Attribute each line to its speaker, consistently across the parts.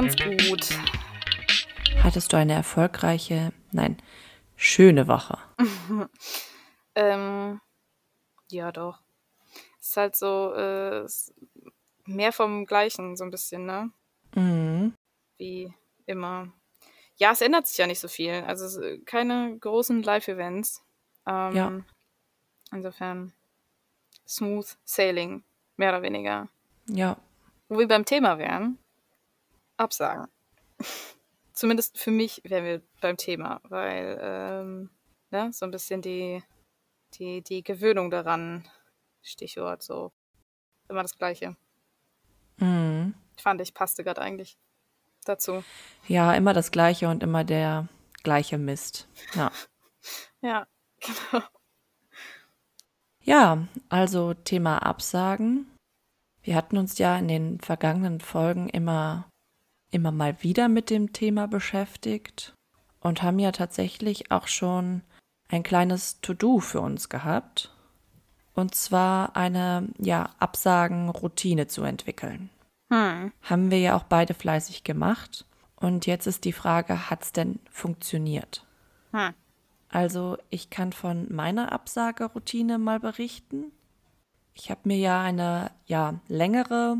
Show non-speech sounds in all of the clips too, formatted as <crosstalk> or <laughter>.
Speaker 1: ganz gut.
Speaker 2: Hattest du eine erfolgreiche, nein, schöne Woche? <laughs>
Speaker 1: ähm, ja, doch. Es ist halt so äh, mehr vom Gleichen, so ein bisschen, ne?
Speaker 2: Mhm.
Speaker 1: Wie immer. Ja, es ändert sich ja nicht so viel. Also keine großen Live-Events. Ähm,
Speaker 2: Ja.
Speaker 1: Insofern smooth sailing, mehr oder weniger.
Speaker 2: Ja,
Speaker 1: Wo wir beim Thema wären, Absagen. <laughs> Zumindest für mich wären wir beim Thema, weil ähm, ne, so ein bisschen die, die, die Gewöhnung daran, Stichwort so, immer das Gleiche.
Speaker 2: mhm.
Speaker 1: Fand ich, passte gerade eigentlich dazu.
Speaker 2: ja, immer das Gleiche und immer der gleiche Mist. Ja. <laughs>
Speaker 1: Ja, genau.
Speaker 2: Ja, also Thema Absagen. Wir hatten uns ja in den vergangenen Folgen immer, immer mal wieder mit dem Thema beschäftigt und haben ja tatsächlich auch schon ein kleines To-Do für uns gehabt. Und zwar eine, ja, Absagen-Routine zu entwickeln.
Speaker 1: Hm.
Speaker 2: Haben wir ja auch beide fleißig gemacht. Und jetzt ist die Frage, hat es denn funktioniert?
Speaker 1: Hm.
Speaker 2: Also ich kann von meiner Absageroutine mal berichten. Ich habe mir ja eine ja, längere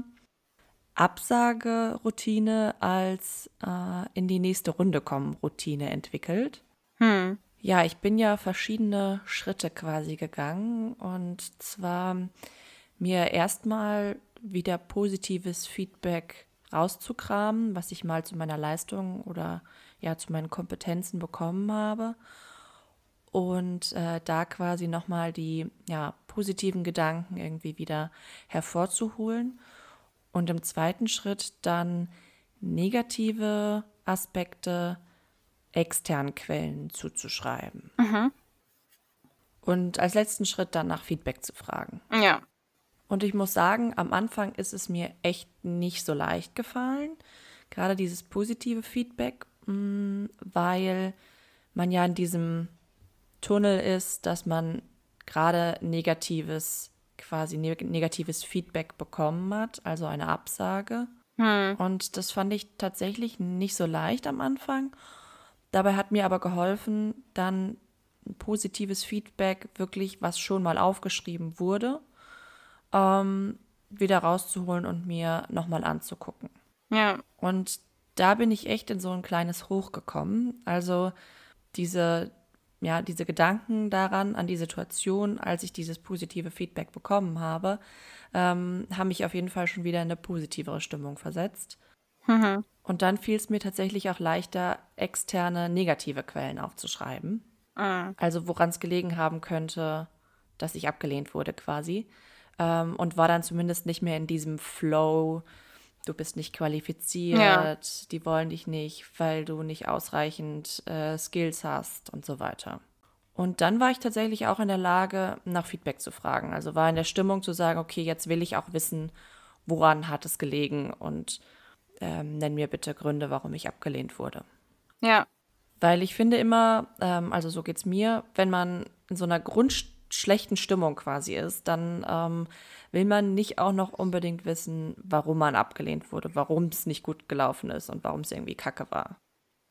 Speaker 2: Absageroutine als äh, in die nächste Runde kommen Routine entwickelt.
Speaker 1: Hm.
Speaker 2: Ja, ich bin ja verschiedene Schritte quasi gegangen und zwar mir erstmal wieder positives Feedback rauszukramen, was ich mal zu meiner Leistung oder ja zu meinen Kompetenzen bekommen habe und äh, da quasi nochmal die ja, positiven Gedanken irgendwie wieder hervorzuholen und im zweiten Schritt dann negative Aspekte externen Quellen zuzuschreiben. Und als letzten Schritt dann nach Feedback zu fragen.
Speaker 1: Ja.
Speaker 2: Und ich muss sagen, am Anfang ist es mir echt nicht so leicht gefallen, gerade dieses positive Feedback, mh, weil man ja in diesem Tunnel ist, dass man gerade negatives, quasi neg negatives Feedback bekommen hat, also eine Absage.
Speaker 1: Hm.
Speaker 2: Und das fand ich tatsächlich nicht so leicht am Anfang. Dabei hat mir aber geholfen, dann positives Feedback, wirklich, was schon mal aufgeschrieben wurde, ähm, wieder rauszuholen und mir nochmal anzugucken.
Speaker 1: Ja.
Speaker 2: Und da bin ich echt in so ein kleines Hoch gekommen. Also diese, ja, diese Gedanken daran, an die Situation, als ich dieses positive Feedback bekommen habe, ähm, haben mich auf jeden Fall schon wieder in eine positivere Stimmung versetzt.
Speaker 1: Mhm.
Speaker 2: Und dann fiel es mir tatsächlich auch leichter, externe negative Quellen aufzuschreiben.
Speaker 1: Mhm.
Speaker 2: Also woran es gelegen haben könnte, dass ich abgelehnt wurde quasi. Ähm, und war dann zumindest nicht mehr in diesem Flow, du bist nicht qualifiziert,
Speaker 1: Ja.
Speaker 2: die wollen dich nicht, weil du nicht ausreichend äh, Skills hast und so weiter. Und dann war ich tatsächlich auch in der Lage, nach Feedback zu fragen. Also war in der Stimmung zu sagen, okay, jetzt will ich auch wissen, woran hat es gelegen und ähm, nenn mir bitte Gründe, warum ich abgelehnt wurde.
Speaker 1: Ja.
Speaker 2: Weil ich finde immer, ähm, also so geht's mir, wenn man in so einer grundschlechten Stimmung quasi ist, dann ähm, will man nicht auch noch unbedingt wissen, warum man abgelehnt wurde, warum es nicht gut gelaufen ist und warum es irgendwie kacke war.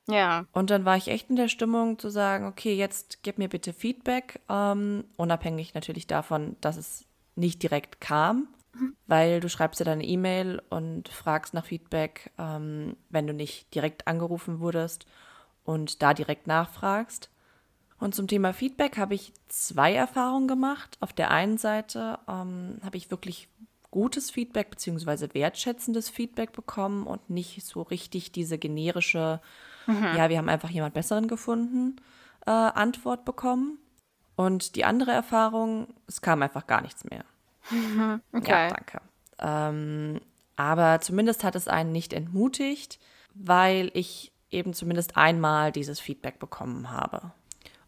Speaker 1: Ja.
Speaker 2: Und dann war ich echt in der Stimmung zu sagen, okay, jetzt gib mir bitte Feedback, ähm, unabhängig natürlich davon, dass es nicht direkt kam, weil du schreibst ja deine E-Mail und fragst nach Feedback, ähm, wenn du nicht direkt angerufen wurdest und da direkt nachfragst. Und zum Thema Feedback habe ich zwei Erfahrungen gemacht. Auf der einen Seite ähm, habe ich wirklich gutes Feedback beziehungsweise wertschätzendes Feedback bekommen und nicht so richtig diese generische, ja, wir haben einfach jemand Besseren gefunden, äh, Antwort bekommen. Und die andere Erfahrung, es kam einfach gar nichts mehr. <laughs>
Speaker 1: Okay.
Speaker 2: Ja, danke. Ähm, aber zumindest hat es einen nicht entmutigt, weil ich eben zumindest einmal dieses Feedback bekommen habe.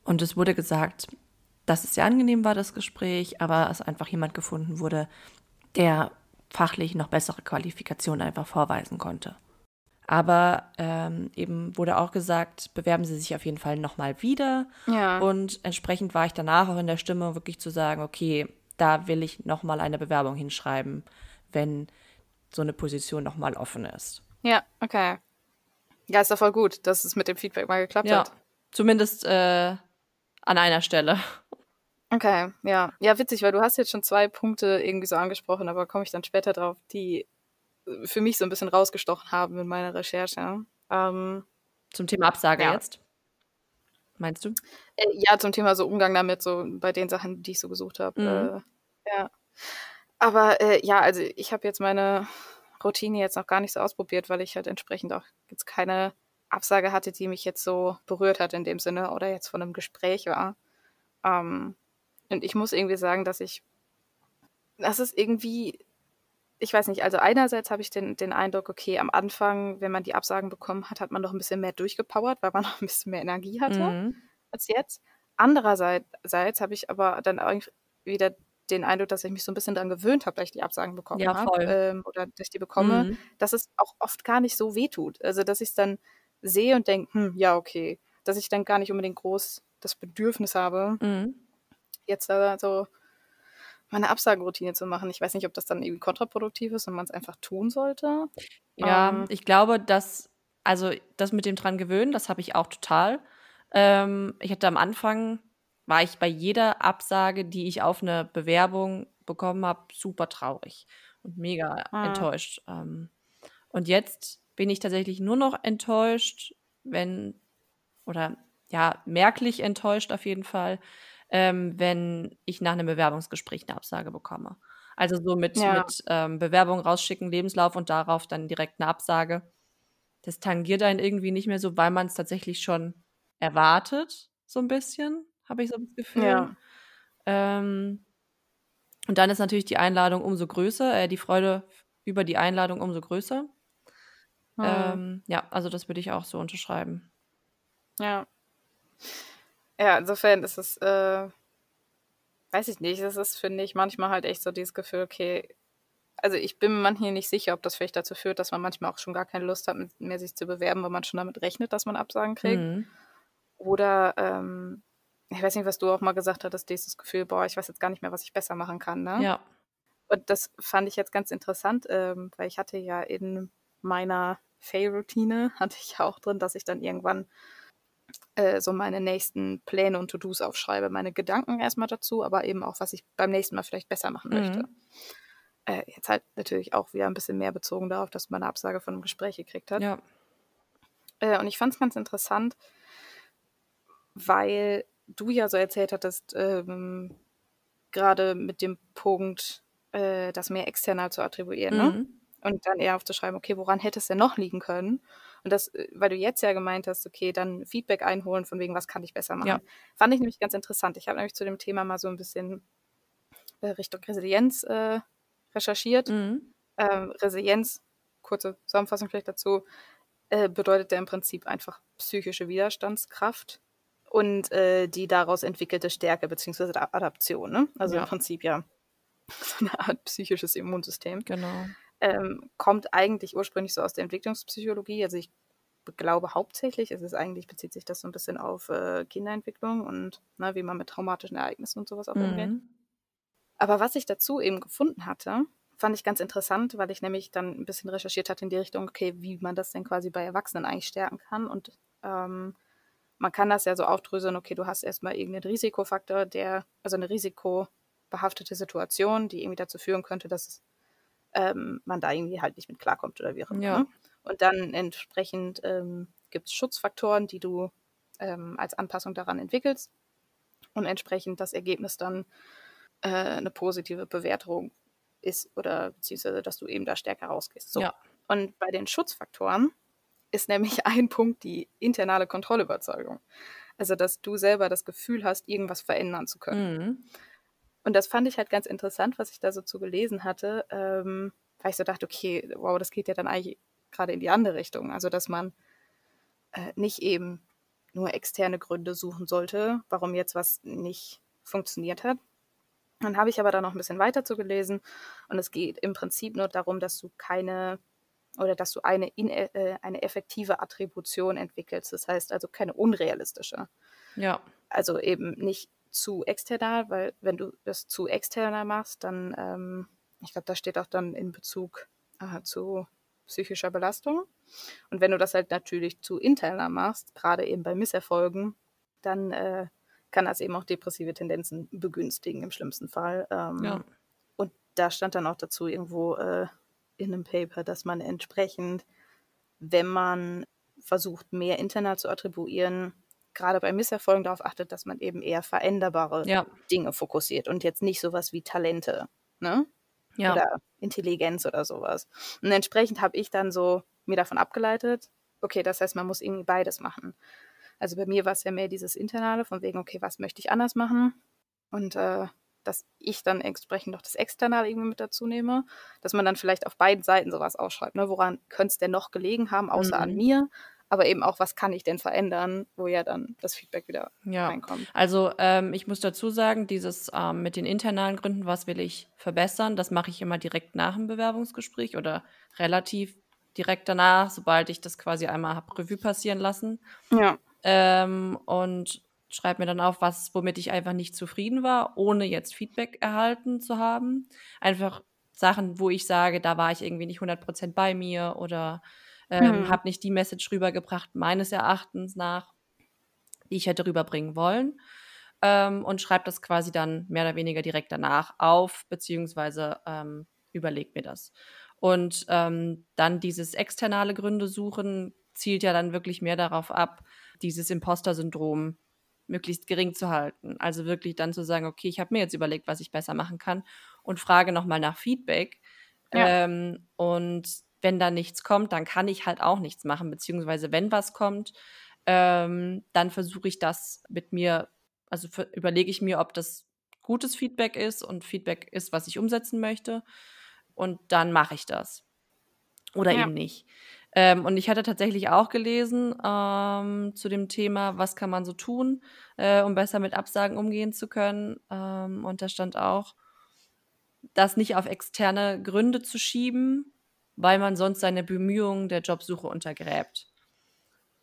Speaker 2: Und es wurde gesagt, dass es sehr angenehm war, das Gespräch, aber es einfach jemand gefunden wurde, der fachlich noch bessere Qualifikationen einfach vorweisen konnte. Aber ähm, eben wurde auch gesagt, bewerben Sie sich auf jeden Fall nochmal wieder.
Speaker 1: Ja.
Speaker 2: Und entsprechend war ich danach auch in der Stimmung, wirklich zu sagen, okay, da will ich nochmal eine Bewerbung hinschreiben, wenn so eine Position nochmal offen ist.
Speaker 1: Ja, okay. Ja, ist doch voll gut, dass es mit dem Feedback mal geklappt
Speaker 2: Ja,
Speaker 1: hat.
Speaker 2: zumindest äh, an einer Stelle.
Speaker 1: Okay, ja. Ja, witzig, weil du hast jetzt schon zwei Punkte irgendwie so angesprochen, aber komme ich dann später drauf, die äh, für mich so ein bisschen rausgestochen haben in meiner Recherche. Ähm,
Speaker 2: Zum Thema Absage
Speaker 1: Ja.
Speaker 2: jetzt. Meinst du?
Speaker 1: äh, ja, zum Thema so Umgang damit, so bei den Sachen, die ich so gesucht habe.
Speaker 2: Mhm.
Speaker 1: Äh, ja. Aber äh, ja, also ich habe jetzt meine Routine jetzt noch gar nicht so ausprobiert, weil ich halt entsprechend auch jetzt keine Absage hatte, die mich jetzt so berührt hat in dem Sinne oder jetzt von einem Gespräch war. Ähm, und ich muss irgendwie sagen, dass ich, das ist irgendwie, ich weiß nicht, also einerseits habe ich den, den Eindruck, okay, am Anfang, wenn man die Absagen bekommen hat, hat man noch ein bisschen mehr durchgepowert, weil man <laughs> noch ein bisschen mehr Energie hatte
Speaker 2: Mhm.
Speaker 1: als jetzt. Andererseits habe ich aber dann auch wieder den Eindruck, dass ich mich so ein bisschen daran gewöhnt habe, dass ich die Absagen bekommen
Speaker 2: Ja,
Speaker 1: habe ähm, oder dass ich die bekomme,
Speaker 2: Mhm.
Speaker 1: dass es auch oft gar nicht so wehtut. Also, dass ich es dann sehe und denke, hm, ja, okay. Dass ich dann gar nicht unbedingt groß das Bedürfnis habe,
Speaker 2: Mhm.
Speaker 1: jetzt da so meine Absagenroutine zu machen. Ich weiß nicht, ob das dann irgendwie kontraproduktiv ist und man es einfach tun sollte.
Speaker 2: Ja,
Speaker 1: Ähm.
Speaker 2: ich glaube, dass, also das mit dem dran gewöhnen, das habe ich auch total. Ähm, ich hatte am Anfang, war ich bei jeder Absage, die ich auf eine Bewerbung bekommen habe, super traurig und mega
Speaker 1: Ah.
Speaker 2: enttäuscht. Ähm, und jetzt bin ich tatsächlich nur noch enttäuscht, wenn, oder ja, merklich enttäuscht auf jeden Fall, ähm, wenn ich nach einem Bewerbungsgespräch eine Absage bekomme. Also so mit,
Speaker 1: Ja.
Speaker 2: mit ähm, Bewerbung rausschicken, Lebenslauf und darauf dann direkt eine Absage. Das tangiert einen irgendwie nicht mehr so, weil man es tatsächlich schon erwartet, so ein bisschen, habe ich so das Gefühl.
Speaker 1: Ja.
Speaker 2: Ähm, und dann ist natürlich die Einladung umso größer, äh, die Freude über die Einladung umso größer.
Speaker 1: Hm.
Speaker 2: Ähm, ja, also das würde ich auch so unterschreiben.
Speaker 1: Ja. Ja, insofern ist es, äh, weiß ich nicht, es ist, finde ich, manchmal halt echt so dieses Gefühl, okay, also ich bin mir manchmal nicht sicher, ob das vielleicht dazu führt, dass man manchmal auch schon gar keine Lust hat, mehr sich zu bewerben, weil man schon damit rechnet, dass man Absagen kriegt.
Speaker 2: Mhm.
Speaker 1: Oder, ähm, ich weiß nicht, was du auch mal gesagt hattest, dieses Gefühl, boah, ich weiß jetzt gar nicht mehr, was ich besser machen kann, ne?
Speaker 2: Ja.
Speaker 1: Und das fand ich jetzt ganz interessant, ähm, weil ich hatte ja in meiner Fail-Routine, <laughs> hatte ich ja auch drin, dass ich dann irgendwann äh, so meine nächsten Pläne und To-Dos aufschreibe. Meine Gedanken erstmal dazu, aber eben auch, was ich beim nächsten Mal vielleicht besser machen möchte.
Speaker 2: Mhm.
Speaker 1: Äh, jetzt halt natürlich auch wieder ein bisschen mehr bezogen darauf, dass man eine Absage von einem Gespräch gekriegt hat.
Speaker 2: Ja.
Speaker 1: Äh, und ich fand es ganz interessant, weil du ja so erzählt hattest, ähm, gerade mit dem Punkt, äh, das mehr external zu attribuieren, ne? Und dann eher aufzuschreiben, okay, woran hätte es denn noch liegen können? Und das, äh, weil du jetzt ja gemeint hast, okay, dann Feedback einholen, von wegen, was kann ich besser machen.
Speaker 2: Ja.
Speaker 1: Fand ich nämlich ganz interessant. Ich habe nämlich zu dem Thema mal so ein bisschen äh, Richtung Resilienz äh, recherchiert.
Speaker 2: Mhm.
Speaker 1: Ähm, Resilienz, kurze Zusammenfassung vielleicht dazu, äh, bedeutet ja im Prinzip einfach psychische Widerstandskraft und äh, die daraus entwickelte Stärke bzw. Adaption. Ne? Also
Speaker 2: Ja.
Speaker 1: im Prinzip ja <laughs> so eine Art psychisches Immunsystem.
Speaker 2: Genau.
Speaker 1: Ähm, kommt eigentlich ursprünglich so aus der Entwicklungspsychologie. Also ich glaube hauptsächlich, es ist eigentlich, bezieht sich das so ein bisschen auf äh, Kinderentwicklung und ne, wie man mit traumatischen Ereignissen und sowas auch umgeht.
Speaker 2: Mhm.
Speaker 1: Aber was ich dazu eben gefunden hatte, fand ich ganz interessant, weil ich nämlich dann ein bisschen recherchiert hatte in die Richtung, okay, wie man das denn quasi bei Erwachsenen eigentlich stärken kann. Und ähm, man kann das ja so aufdröseln, okay, du hast erstmal irgendeinen Risikofaktor, der, also eine risikobehaftete Situation, die irgendwie dazu führen könnte, dass es, ähm, man da irgendwie halt nicht mit klarkommt oder wie auch immer.
Speaker 2: Ja.
Speaker 1: Ne? Und dann entsprechend ähm, gibt es Schutzfaktoren, die du ähm, als Anpassung daran entwickelst und entsprechend das Ergebnis dann äh, eine positive Bewertung ist oder beziehungsweise, dass du eben da stärker rausgehst. So.
Speaker 2: Ja.
Speaker 1: Und bei den Schutzfaktoren ist nämlich <laughs> ein Punkt die internale Kontrollüberzeugung. Also, dass du selber das Gefühl hast, irgendwas verändern zu können.
Speaker 2: Mhm.
Speaker 1: Und das fand ich halt ganz interessant, was ich da so zu gelesen hatte, ähm, weil ich so dachte, okay, wow, das geht ja dann eigentlich gerade in die andere Richtung. Also, dass man äh, nicht eben nur externe Gründe suchen sollte, warum jetzt was nicht funktioniert hat. Dann habe ich aber da noch ein bisschen weiter zu gelesen und es geht im Prinzip nur darum, dass du keine oder dass du eine, in, äh, eine effektive Attribution entwickelst. Das heißt also keine unrealistische
Speaker 2: Ja.
Speaker 1: also eben nicht zu external, weil wenn du das zu external machst, dann, ähm, ich glaube, da steht auch dann in Bezug äh, zu psychischer Belastung. Und wenn du das halt natürlich zu interner machst, gerade eben bei Misserfolgen, dann äh, kann das eben auch depressive Tendenzen begünstigen im schlimmsten Fall. Ähm, ja. Und da stand dann auch dazu irgendwo äh, in einem Paper, dass man entsprechend, wenn man versucht, mehr interner zu attribuieren, gerade bei Misserfolgen darauf achtet, dass man eben eher veränderbare ja. Dinge fokussiert und jetzt nicht sowas wie Talente, ne? Ja. Oder Intelligenz oder sowas. Und entsprechend habe ich dann so mir davon abgeleitet, okay, das heißt, man muss irgendwie beides machen. Also bei mir war es ja mehr dieses Internale, von wegen, okay, was möchte ich anders machen? Und äh, dass ich dann entsprechend noch das Externe irgendwie mit dazu nehme, dass man dann vielleicht auf beiden Seiten sowas ausschreibt. Ne? Woran könnte es denn noch gelegen haben, außer mhm. an mir? Aber eben auch, was kann ich denn verändern, wo ja dann das Feedback wieder ja. reinkommt.
Speaker 2: Also ähm, ich muss dazu sagen, dieses ähm, mit den internalen Gründen, was will ich verbessern, das mache ich immer direkt nach dem Bewerbungsgespräch oder relativ direkt danach, sobald ich das quasi einmal habe Revue passieren lassen. Ja. Ähm, und schreibe mir dann auf, was, womit ich einfach nicht zufrieden war, ohne jetzt Feedback erhalten zu haben. Einfach Sachen, wo ich sage, da war ich irgendwie nicht 100% bei mir oder ähm, mhm. habe nicht die Message rübergebracht, meines Erachtens nach, die ich hätte rüberbringen wollen. Ähm, und schreibe das quasi dann mehr oder weniger direkt danach auf, beziehungsweise ähm, überlegt mir das. Und ähm, dann dieses externe Gründe suchen zielt ja dann wirklich mehr darauf ab, dieses Imposter-Syndrom möglichst gering zu halten. Also wirklich dann zu sagen, okay, ich habe mir jetzt überlegt, was ich besser machen kann und frage nochmal nach Feedback. Ja. Ähm, und wenn da nichts kommt, dann kann ich halt auch nichts machen, beziehungsweise wenn was kommt, ähm, dann versuche ich das mit mir, also überlege ich mir, ob das gutes Feedback ist und Feedback ist, was ich umsetzen möchte. Und dann mache ich das. Oder ja. eben nicht. Ähm, und ich hatte tatsächlich auch gelesen ähm, zu dem Thema, was kann man so tun, äh, um besser mit Absagen umgehen zu können. Ähm, und da stand auch, das nicht auf externe Gründe zu schieben, weil man sonst seine Bemühungen der Jobsuche untergräbt.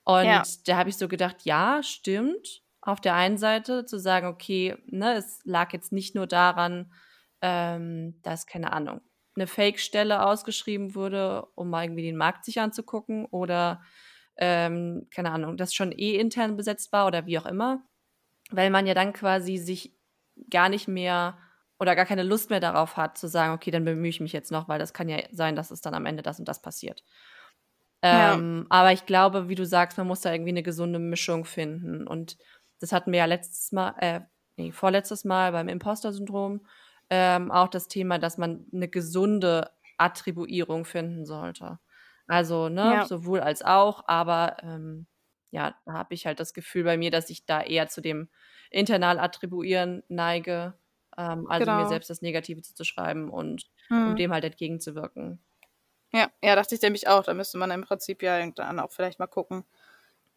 Speaker 2: Und ja. da habe ich so gedacht, ja, stimmt. Auf der einen Seite zu sagen, okay, ne, es lag jetzt nicht nur daran, ähm, dass, keine Ahnung, eine Fake-Stelle ausgeschrieben wurde, um mal irgendwie den Markt sich anzugucken oder ähm, keine Ahnung, das schon eh intern besetzt war oder wie auch immer, weil man ja dann quasi sich gar nicht mehr oder gar keine Lust mehr darauf hat, zu sagen, okay, dann bemühe ich mich jetzt noch, weil das kann ja sein, dass es dann am Ende das und das passiert. Ähm, ja. Aber ich glaube, wie du sagst, man muss da irgendwie eine gesunde Mischung finden. Und das hatten wir ja letztes Mal, äh, nee, vorletztes Mal beim Imposter-Syndrom ähm, auch das Thema, dass man eine gesunde Attribuierung finden sollte. Also, ne, ja. sowohl als auch, aber ähm, ja, da habe ich halt das Gefühl bei mir, dass ich da eher zu dem internal Attribuieren neige, ähm, also genau. mir selbst das Negative zu schreiben und hm. um dem halt entgegenzuwirken.
Speaker 1: Ja, ja, dachte ich nämlich auch. Da müsste man im Prinzip ja dann auch vielleicht mal gucken,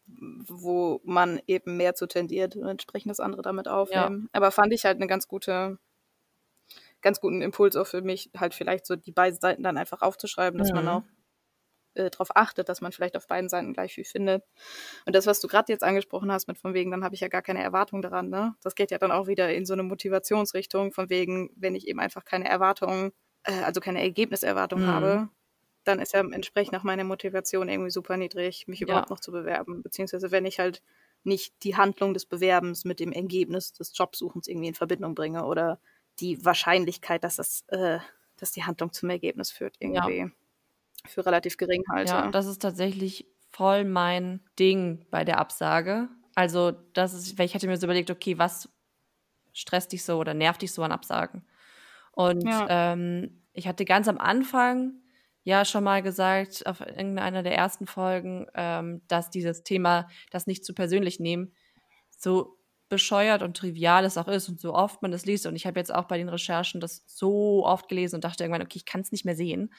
Speaker 1: wo man eben mehr zu tendiert und entsprechend das andere damit aufnehmen. Ja. Aber fand ich halt eine ganz gute ganz guten Impuls auch für mich, halt vielleicht so die beiden Seiten dann einfach aufzuschreiben, dass mhm. man auch äh, darauf achtet, dass man vielleicht auf beiden Seiten gleich viel findet. Und das, was du gerade jetzt angesprochen hast, mit von wegen, dann habe ich ja gar keine Erwartung daran, ne? Das geht ja dann auch wieder in so eine Motivationsrichtung, von wegen, wenn ich eben einfach keine Erwartungen, äh, also keine Ergebniserwartung mhm. habe, dann ist ja entsprechend auch meine Motivation irgendwie super niedrig, mich überhaupt ja. noch zu bewerben. Beziehungsweise wenn ich halt nicht die Handlung des Bewerbens mit dem Ergebnis des Jobsuchens irgendwie in Verbindung bringe oder die Wahrscheinlichkeit, dass das, äh, dass die Handlung zum Ergebnis führt, irgendwie ja. Für relativ gering halte.
Speaker 2: Ja, das ist tatsächlich voll mein Ding bei der Absage. Also, das ist, weil ich hatte mir so überlegt, okay, was stresst dich so oder nervt dich so an Absagen? Und ja. ähm, ich hatte ganz am Anfang ja schon mal gesagt, auf irgendeiner der ersten Folgen, ähm, dass dieses Thema, das nicht zu persönlich nehmen, so bescheuert und trivial es auch ist und so oft man es liest. Und ich habe jetzt auch bei den Recherchen das so oft gelesen und dachte irgendwann, okay, ich kann es nicht mehr sehen.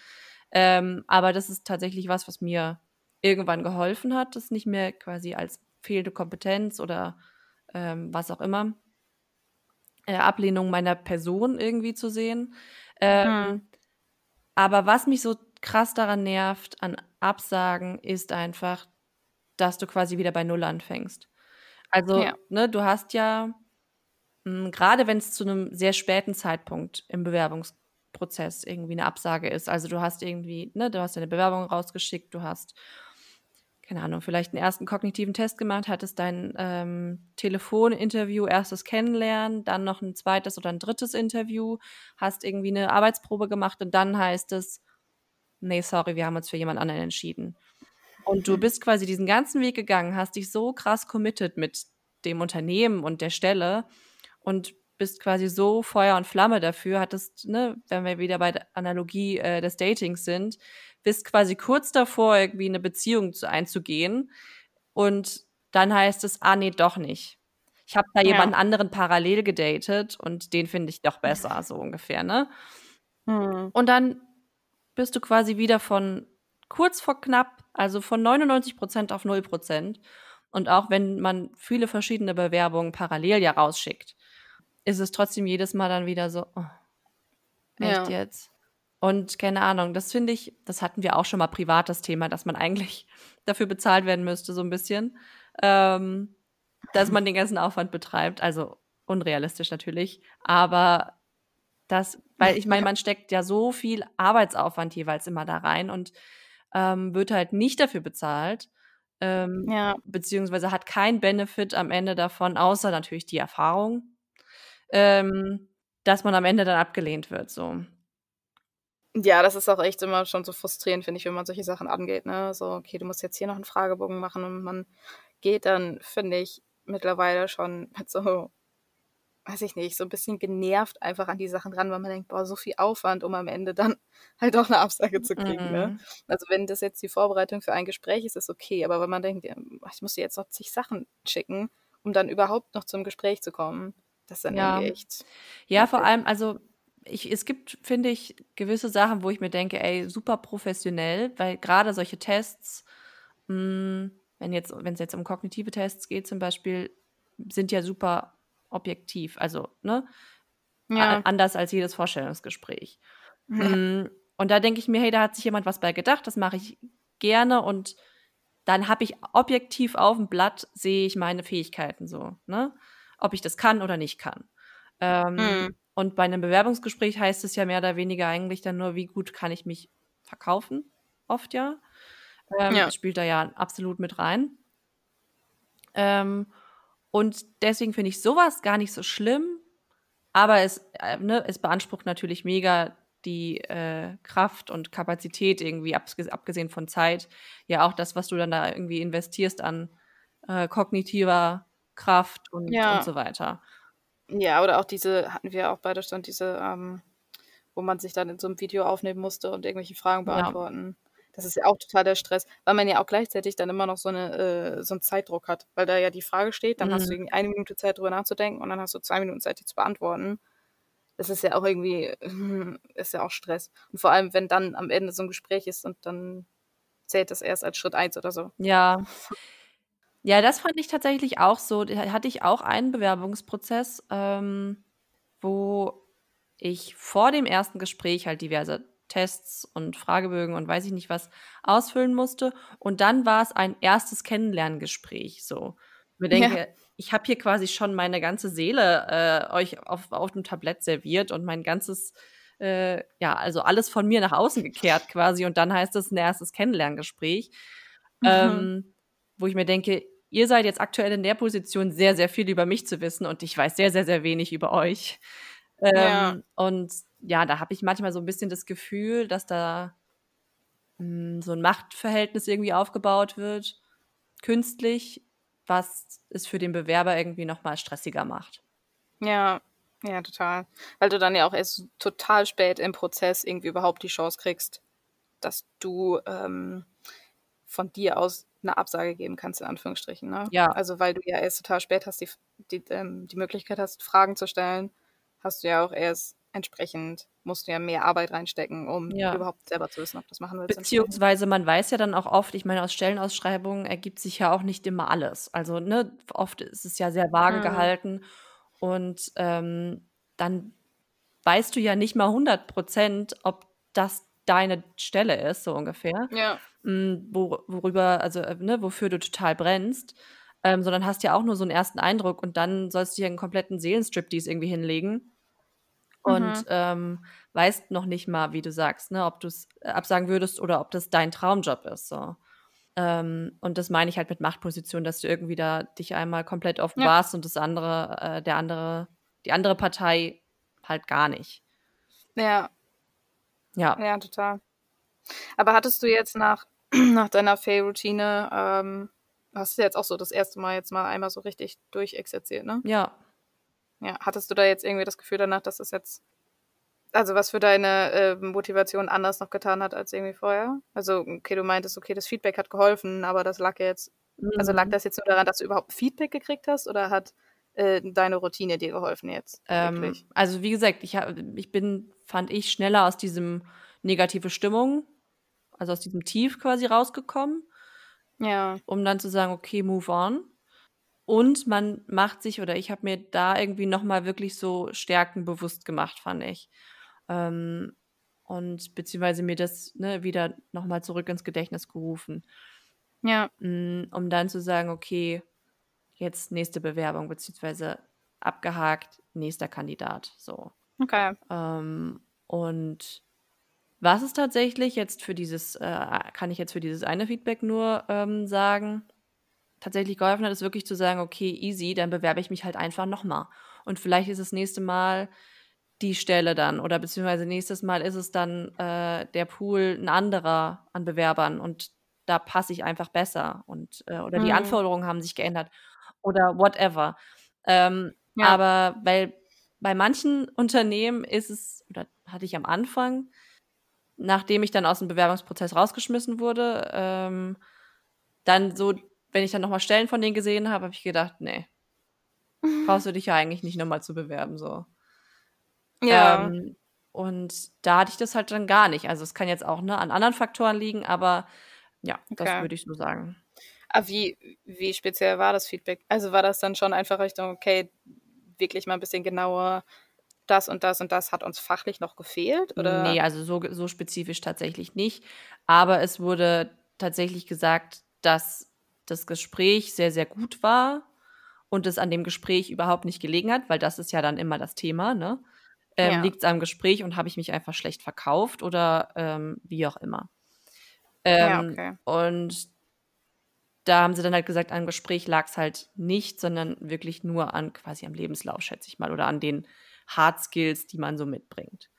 Speaker 2: Ähm, aber das ist tatsächlich was, was mir irgendwann geholfen hat, das nicht mehr quasi als fehlende Kompetenz oder ähm, was auch immer, äh, Ablehnung meiner Person irgendwie zu sehen. Ähm, mhm. Aber was mich so krass daran nervt an Absagen, ist einfach, dass du quasi wieder bei Null anfängst. Also, ja. ne, du hast ja, hm, gerade wenn es zu einem sehr späten Zeitpunkt im Bewerbungs Bewerbungsprozess irgendwie eine Absage ist. Also du hast irgendwie, ne, du hast deine Bewerbung rausgeschickt, du hast, keine Ahnung, vielleicht einen ersten kognitiven Test gemacht, hattest dein ähm, Telefoninterview, erstes Kennenlernen, dann noch ein zweites oder ein drittes Interview, hast irgendwie eine Arbeitsprobe gemacht und dann heißt es, nee, sorry, wir haben uns für jemand anderen entschieden. Und du bist quasi diesen ganzen Weg gegangen, hast dich so krass committed mit dem Unternehmen und der Stelle und bist quasi so Feuer und Flamme dafür, hattest, ne, wenn wir wieder bei der Analogie äh, des Datings sind, bist quasi kurz davor, irgendwie eine Beziehung zu, einzugehen und dann heißt es, ah nee, doch nicht. Ich habe da ja. jemanden anderen parallel gedatet und den finde ich doch besser, <laughs> so ungefähr, ne? Hm. Und dann bist du quasi wieder von kurz vor knapp, also von 99 Prozent auf 0 Prozent. Und auch wenn man viele verschiedene Bewerbungen parallel ja rausschickt, ist es trotzdem jedes Mal dann wieder so, oh, echt ja. jetzt? Und keine Ahnung, das finde ich, das hatten wir auch schon mal privat, das Thema, dass man eigentlich <laughs> dafür bezahlt werden müsste, so ein bisschen, ähm, dass man den ganzen Aufwand betreibt. Also unrealistisch natürlich, aber das, weil ich meine, man steckt ja so viel Arbeitsaufwand jeweils immer da rein und ähm, wird halt nicht dafür bezahlt. Ähm, ja. Beziehungsweise hat kein Benefit am Ende davon, außer natürlich die Erfahrung, ähm, dass man am Ende dann abgelehnt wird. So.
Speaker 1: Ja, das ist auch echt immer schon so frustrierend, finde ich, wenn man solche Sachen angeht. Ne? So, okay, du musst jetzt hier noch einen Fragebogen machen und man geht dann, finde ich, mittlerweile schon <laughs> mit so weiß ich nicht, so ein bisschen genervt einfach an die Sachen dran, weil man denkt, boah, so viel Aufwand, um am Ende dann <laughs> halt auch eine Absage zu kriegen. Ne? Mhm. Ne? Also wenn das jetzt die Vorbereitung für ein Gespräch ist, ist okay, aber wenn man denkt, ich muss dir jetzt noch zig Sachen schicken, um dann überhaupt noch zum Gespräch zu kommen, das ist dann ja. echt.
Speaker 2: Ja, vor allem, also ich, es gibt, finde ich, gewisse Sachen, wo ich mir denke, ey, super professionell, weil gerade solche Tests, mh, hm, wenn jetzt, wenn es jetzt um kognitive Tests geht zum Beispiel, sind ja super objektiv. Also, ne? Ja. Anders als jedes Vorstellungsgespräch. Ja. Mm, und da denke ich mir, hey, da hat sich jemand was bei gedacht, das mache ich gerne und dann habe ich objektiv auf dem Blatt, sehe ich meine Fähigkeiten so, ne? Ob ich das kann oder nicht kann. Ähm, mhm. Und bei einem Bewerbungsgespräch heißt es ja mehr oder weniger eigentlich dann nur, wie gut kann ich mich verkaufen, oft ja. Ähm, ja. Das spielt da ja absolut mit rein. Ähm, und deswegen finde ich sowas gar nicht so schlimm. Aber es, äh, ne, es beansprucht natürlich mega die äh, Kraft und Kapazität irgendwie, abgesehen von Zeit. Ja, auch das, was du dann da irgendwie investierst an äh, kognitiver Kraft und, ja. und so weiter.
Speaker 1: Ja, oder auch diese, hatten wir auch beide schon diese, ähm, wo man sich dann in so einem Video aufnehmen musste und irgendwelche Fragen beantworten. Ja. Das ist ja auch total der Stress, weil man ja auch gleichzeitig dann immer noch so, eine, äh, so einen Zeitdruck hat, weil da ja die Frage steht, dann mhm. hast du mhm. irgendwie eine Minute Zeit drüber nachzudenken und dann hast du zwei Minuten Zeit, die zu beantworten. Das ist ja auch irgendwie, <laughs> ist ja auch Stress. Und vor allem, wenn dann am Ende so ein Gespräch ist und dann zählt das erst als Schritt eins oder so.
Speaker 2: Ja. Ja, das fand ich tatsächlich auch so. Da hatte ich auch einen Bewerbungsprozess, ähm, wo ich vor dem ersten Gespräch halt diverse Tests und Fragebögen und weiß ich nicht was ausfüllen musste. Und dann war es ein erstes Kennenlerngespräch. So. Ich denke, ja. ich habe hier quasi schon meine ganze Seele äh, euch auf, auf dem Tablett serviert und mein ganzes, äh, ja, also alles von mir nach außen gekehrt quasi. Und dann heißt es ein erstes Kennenlerngespräch. Mhm. Ähm, wo ich mir denke, ihr seid jetzt aktuell in der Position, sehr, sehr viel über mich zu wissen und ich weiß sehr, sehr, sehr wenig über euch. Ähm, ja. Und ja, da habe ich manchmal so ein bisschen das Gefühl, dass da mh, hm, so ein Machtverhältnis irgendwie aufgebaut wird, künstlich, was es für den Bewerber irgendwie nochmal stressiger macht.
Speaker 1: Ja, ja, total. Weil du dann ja auch erst total spät im Prozess irgendwie überhaupt die Chance kriegst, dass du ähm, von dir aus eine Absage geben kannst, in Anführungsstrichen. Ne? Ja. Also weil du ja erst total spät hast, die, die, ähm, die Möglichkeit hast, Fragen zu stellen, hast du ja auch erst entsprechend musst du ja mehr Arbeit reinstecken, um ja. überhaupt selber zu wissen, ob das machen willst.
Speaker 2: Beziehungsweise man weiß ja dann auch oft, ich meine, aus Stellenausschreibungen ergibt sich ja auch nicht immer alles. Also, ne, oft ist es ja sehr vage mhm. gehalten und ähm, dann weißt du ja nicht mal 100 Prozent, ob das deine Stelle ist, so ungefähr. Ja. Hm, wo, worüber, also, äh, ne, wofür du total brennst. Ähm, sondern hast ja auch nur so einen ersten Eindruck und dann sollst du dir einen kompletten Seelenstrip dies irgendwie hinlegen und mhm. ähm, weißt noch nicht mal, wie du sagst, ne, ob du es absagen würdest oder ob das dein Traumjob ist. So. Ähm, und das meine ich halt mit Machtposition, dass du irgendwie da dich einmal komplett offenbarst ja. und das andere, äh, der andere, die andere Partei halt gar nicht.
Speaker 1: Ja. Ja. Ja, total. Aber hattest du jetzt nach, <clears throat> nach deiner Fail-Routine, ähm, hast du jetzt auch so das erste Mal jetzt mal einmal so richtig durchexerziert, ne?
Speaker 2: Ja.
Speaker 1: Ja, hattest du da jetzt irgendwie das Gefühl danach, dass das jetzt also was für deine äh, Motivation anders noch getan hat als irgendwie vorher? Also, okay, du meintest, okay, das Feedback hat geholfen, aber das lag jetzt, mhm. also lag mhm. das jetzt nur daran, dass du überhaupt Feedback gekriegt hast oder hat äh, deine Routine dir geholfen jetzt?
Speaker 2: Ähm, also wie gesagt, ich, hab, ich bin, fand ich, schneller aus diesem negative Stimmung, also aus diesem Tief quasi rausgekommen.
Speaker 1: Ja.
Speaker 2: Um dann zu sagen, okay, move on. Und man macht sich, oder ich habe mir da irgendwie nochmal wirklich so Stärken bewusst gemacht, fand ich. Ähm, und beziehungsweise mir das ne, wieder nochmal zurück ins Gedächtnis gerufen.
Speaker 1: Ja.
Speaker 2: Mm, um dann zu sagen, okay, jetzt nächste Bewerbung, beziehungsweise abgehakt, nächster Kandidat. So.
Speaker 1: Okay.
Speaker 2: Ähm, und was ist tatsächlich jetzt für dieses, äh, kann ich jetzt für dieses eine Feedback nur ähm, sagen, tatsächlich geholfen hat, ist wirklich zu sagen, okay, easy, dann bewerbe ich mich halt einfach nochmal. Und vielleicht ist das nächste Mal die Stelle dann oder beziehungsweise nächstes Mal ist es dann äh, der Pool ein anderer an Bewerbern und da passe ich einfach besser und äh, oder mhm. die Anforderungen haben sich geändert oder whatever. Ähm, ja. Aber weil bei manchen Unternehmen ist es, oder hatte ich am Anfang, nachdem ich dann aus dem Bewerbungsprozess rausgeschmissen wurde, ähm, dann so, wenn ich dann nochmal Stellen von denen gesehen habe, habe ich gedacht, nee, <laughs> brauchst du dich ja eigentlich nicht nochmal zu bewerben, so.
Speaker 1: Ja. Ähm,
Speaker 2: und da hatte ich das halt dann gar nicht. Also es kann jetzt auch ne, an anderen Faktoren liegen, aber ja, okay. das würde ich so sagen.
Speaker 1: Aber wie, wie speziell war das Feedback? Also war das dann schon einfach Richtung, okay, wirklich mal ein bisschen genauer, das und das und das hat uns fachlich noch gefehlt? Oder?
Speaker 2: Nee, also so, so spezifisch tatsächlich nicht. Aber es wurde tatsächlich gesagt, dass das Gespräch sehr, sehr gut war und es an dem Gespräch überhaupt nicht gelegen hat, weil das ist ja dann immer das Thema, ne? Ähm, ja. Liegt es am Gespräch und habe ich mich einfach schlecht verkauft oder ähm, wie auch immer. Ähm, ja, okay. Und da haben sie dann halt gesagt, am Gespräch lag es halt nicht, sondern wirklich nur an quasi am Lebenslauf, schätze ich mal, oder an den Hard Skills, die man so mitbringt.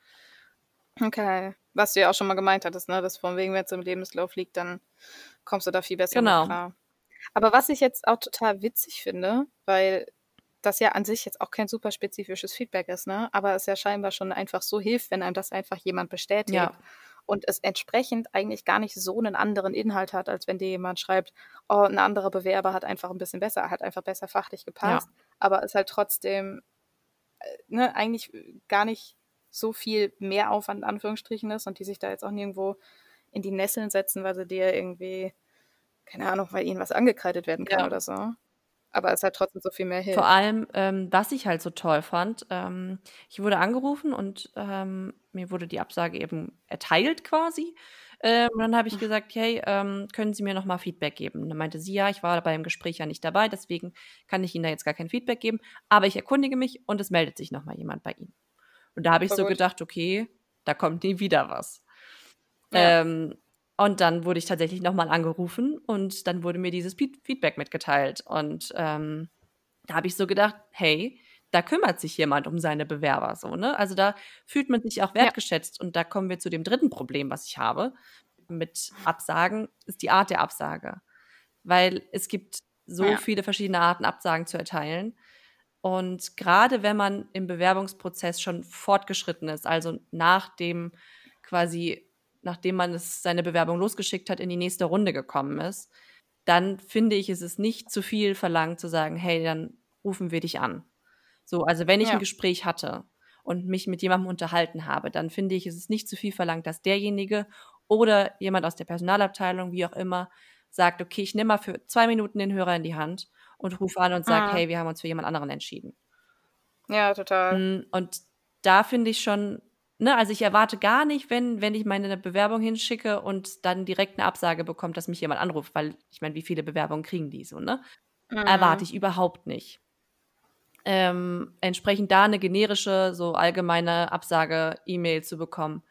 Speaker 1: Okay. Was du ja auch schon mal gemeint hattest, ne? dass von wegen, wenn es im Lebenslauf liegt, dann kommst du da viel besser
Speaker 2: genau. klar.
Speaker 1: Aber was ich jetzt auch total witzig finde, weil das ja an sich jetzt auch kein super spezifisches Feedback ist, ne? Aber es ja scheinbar schon einfach so hilft, wenn einem das einfach jemand bestätigt. Ja. Und es entsprechend eigentlich gar nicht so einen anderen Inhalt hat, als wenn dir jemand schreibt, oh, ein anderer Bewerber hat einfach ein bisschen besser, hat einfach besser fachlich gepasst, ja. aber es halt trotzdem äh, ne, eigentlich gar nicht so viel mehr Aufwand in Anführungsstrichen ist und die sich da jetzt auch nirgendwo in die Nesseln setzen, weil sie dir irgendwie, keine Ahnung, weil ihnen was angekreidet werden kann ja. oder so aber es hat trotzdem so viel mehr
Speaker 2: Hilfe. Vor allem, ähm, was ich halt so toll fand, ähm, ich wurde angerufen und ähm, mir wurde die Absage eben erteilt quasi. Ähm, und dann habe ich gesagt, hey, ähm, können Sie mir nochmal Feedback geben? Und dann meinte sie, ja, ich war beim Gespräch ja nicht dabei, deswegen kann ich Ihnen da jetzt gar kein Feedback geben, aber ich erkundige mich und es meldet sich nochmal jemand bei Ihnen. Und da habe ich so gut. gedacht, okay, da kommt nie wieder was. Ja. Ähm, und dann wurde ich tatsächlich nochmal angerufen und dann wurde mir dieses Feedback mitgeteilt. Und ähm, da habe ich so gedacht, hey, da kümmert sich jemand um seine Bewerber so, ne? Also da fühlt man sich auch wertgeschätzt. Ja. Und da kommen wir zu dem dritten Problem, was ich habe mit Absagen, ist die Art der Absage. Weil es gibt so ja. viele verschiedene Arten, Absagen zu erteilen. Und gerade wenn man im Bewerbungsprozess schon fortgeschritten ist, also nach dem quasi nachdem man es, seine Bewerbung losgeschickt hat, in die nächste Runde gekommen ist, dann finde ich, ist es nicht zu viel verlangt zu sagen, hey, dann rufen wir dich an. So, also wenn ich ja. ein Gespräch hatte und mich mit jemandem unterhalten habe, dann finde ich, ist es nicht zu viel verlangt, dass derjenige oder jemand aus der Personalabteilung, wie auch immer, sagt, okay, ich nehme mal für zwei Minuten den Hörer in die Hand und rufe an und sage, mhm. hey, wir haben uns für jemand anderen entschieden.
Speaker 1: Ja, total.
Speaker 2: Mm, und da finde ich schon, Ne, also ich erwarte gar nicht, wenn, wenn ich meine Bewerbung hinschicke und dann direkt eine Absage bekommt, dass mich jemand anruft, weil ich meine, wie viele Bewerbungen kriegen die so, ne? Mhm. Erwarte ich überhaupt nicht. ähm, entsprechend da eine generische, so allgemeine Absage-E-Mail zu bekommen,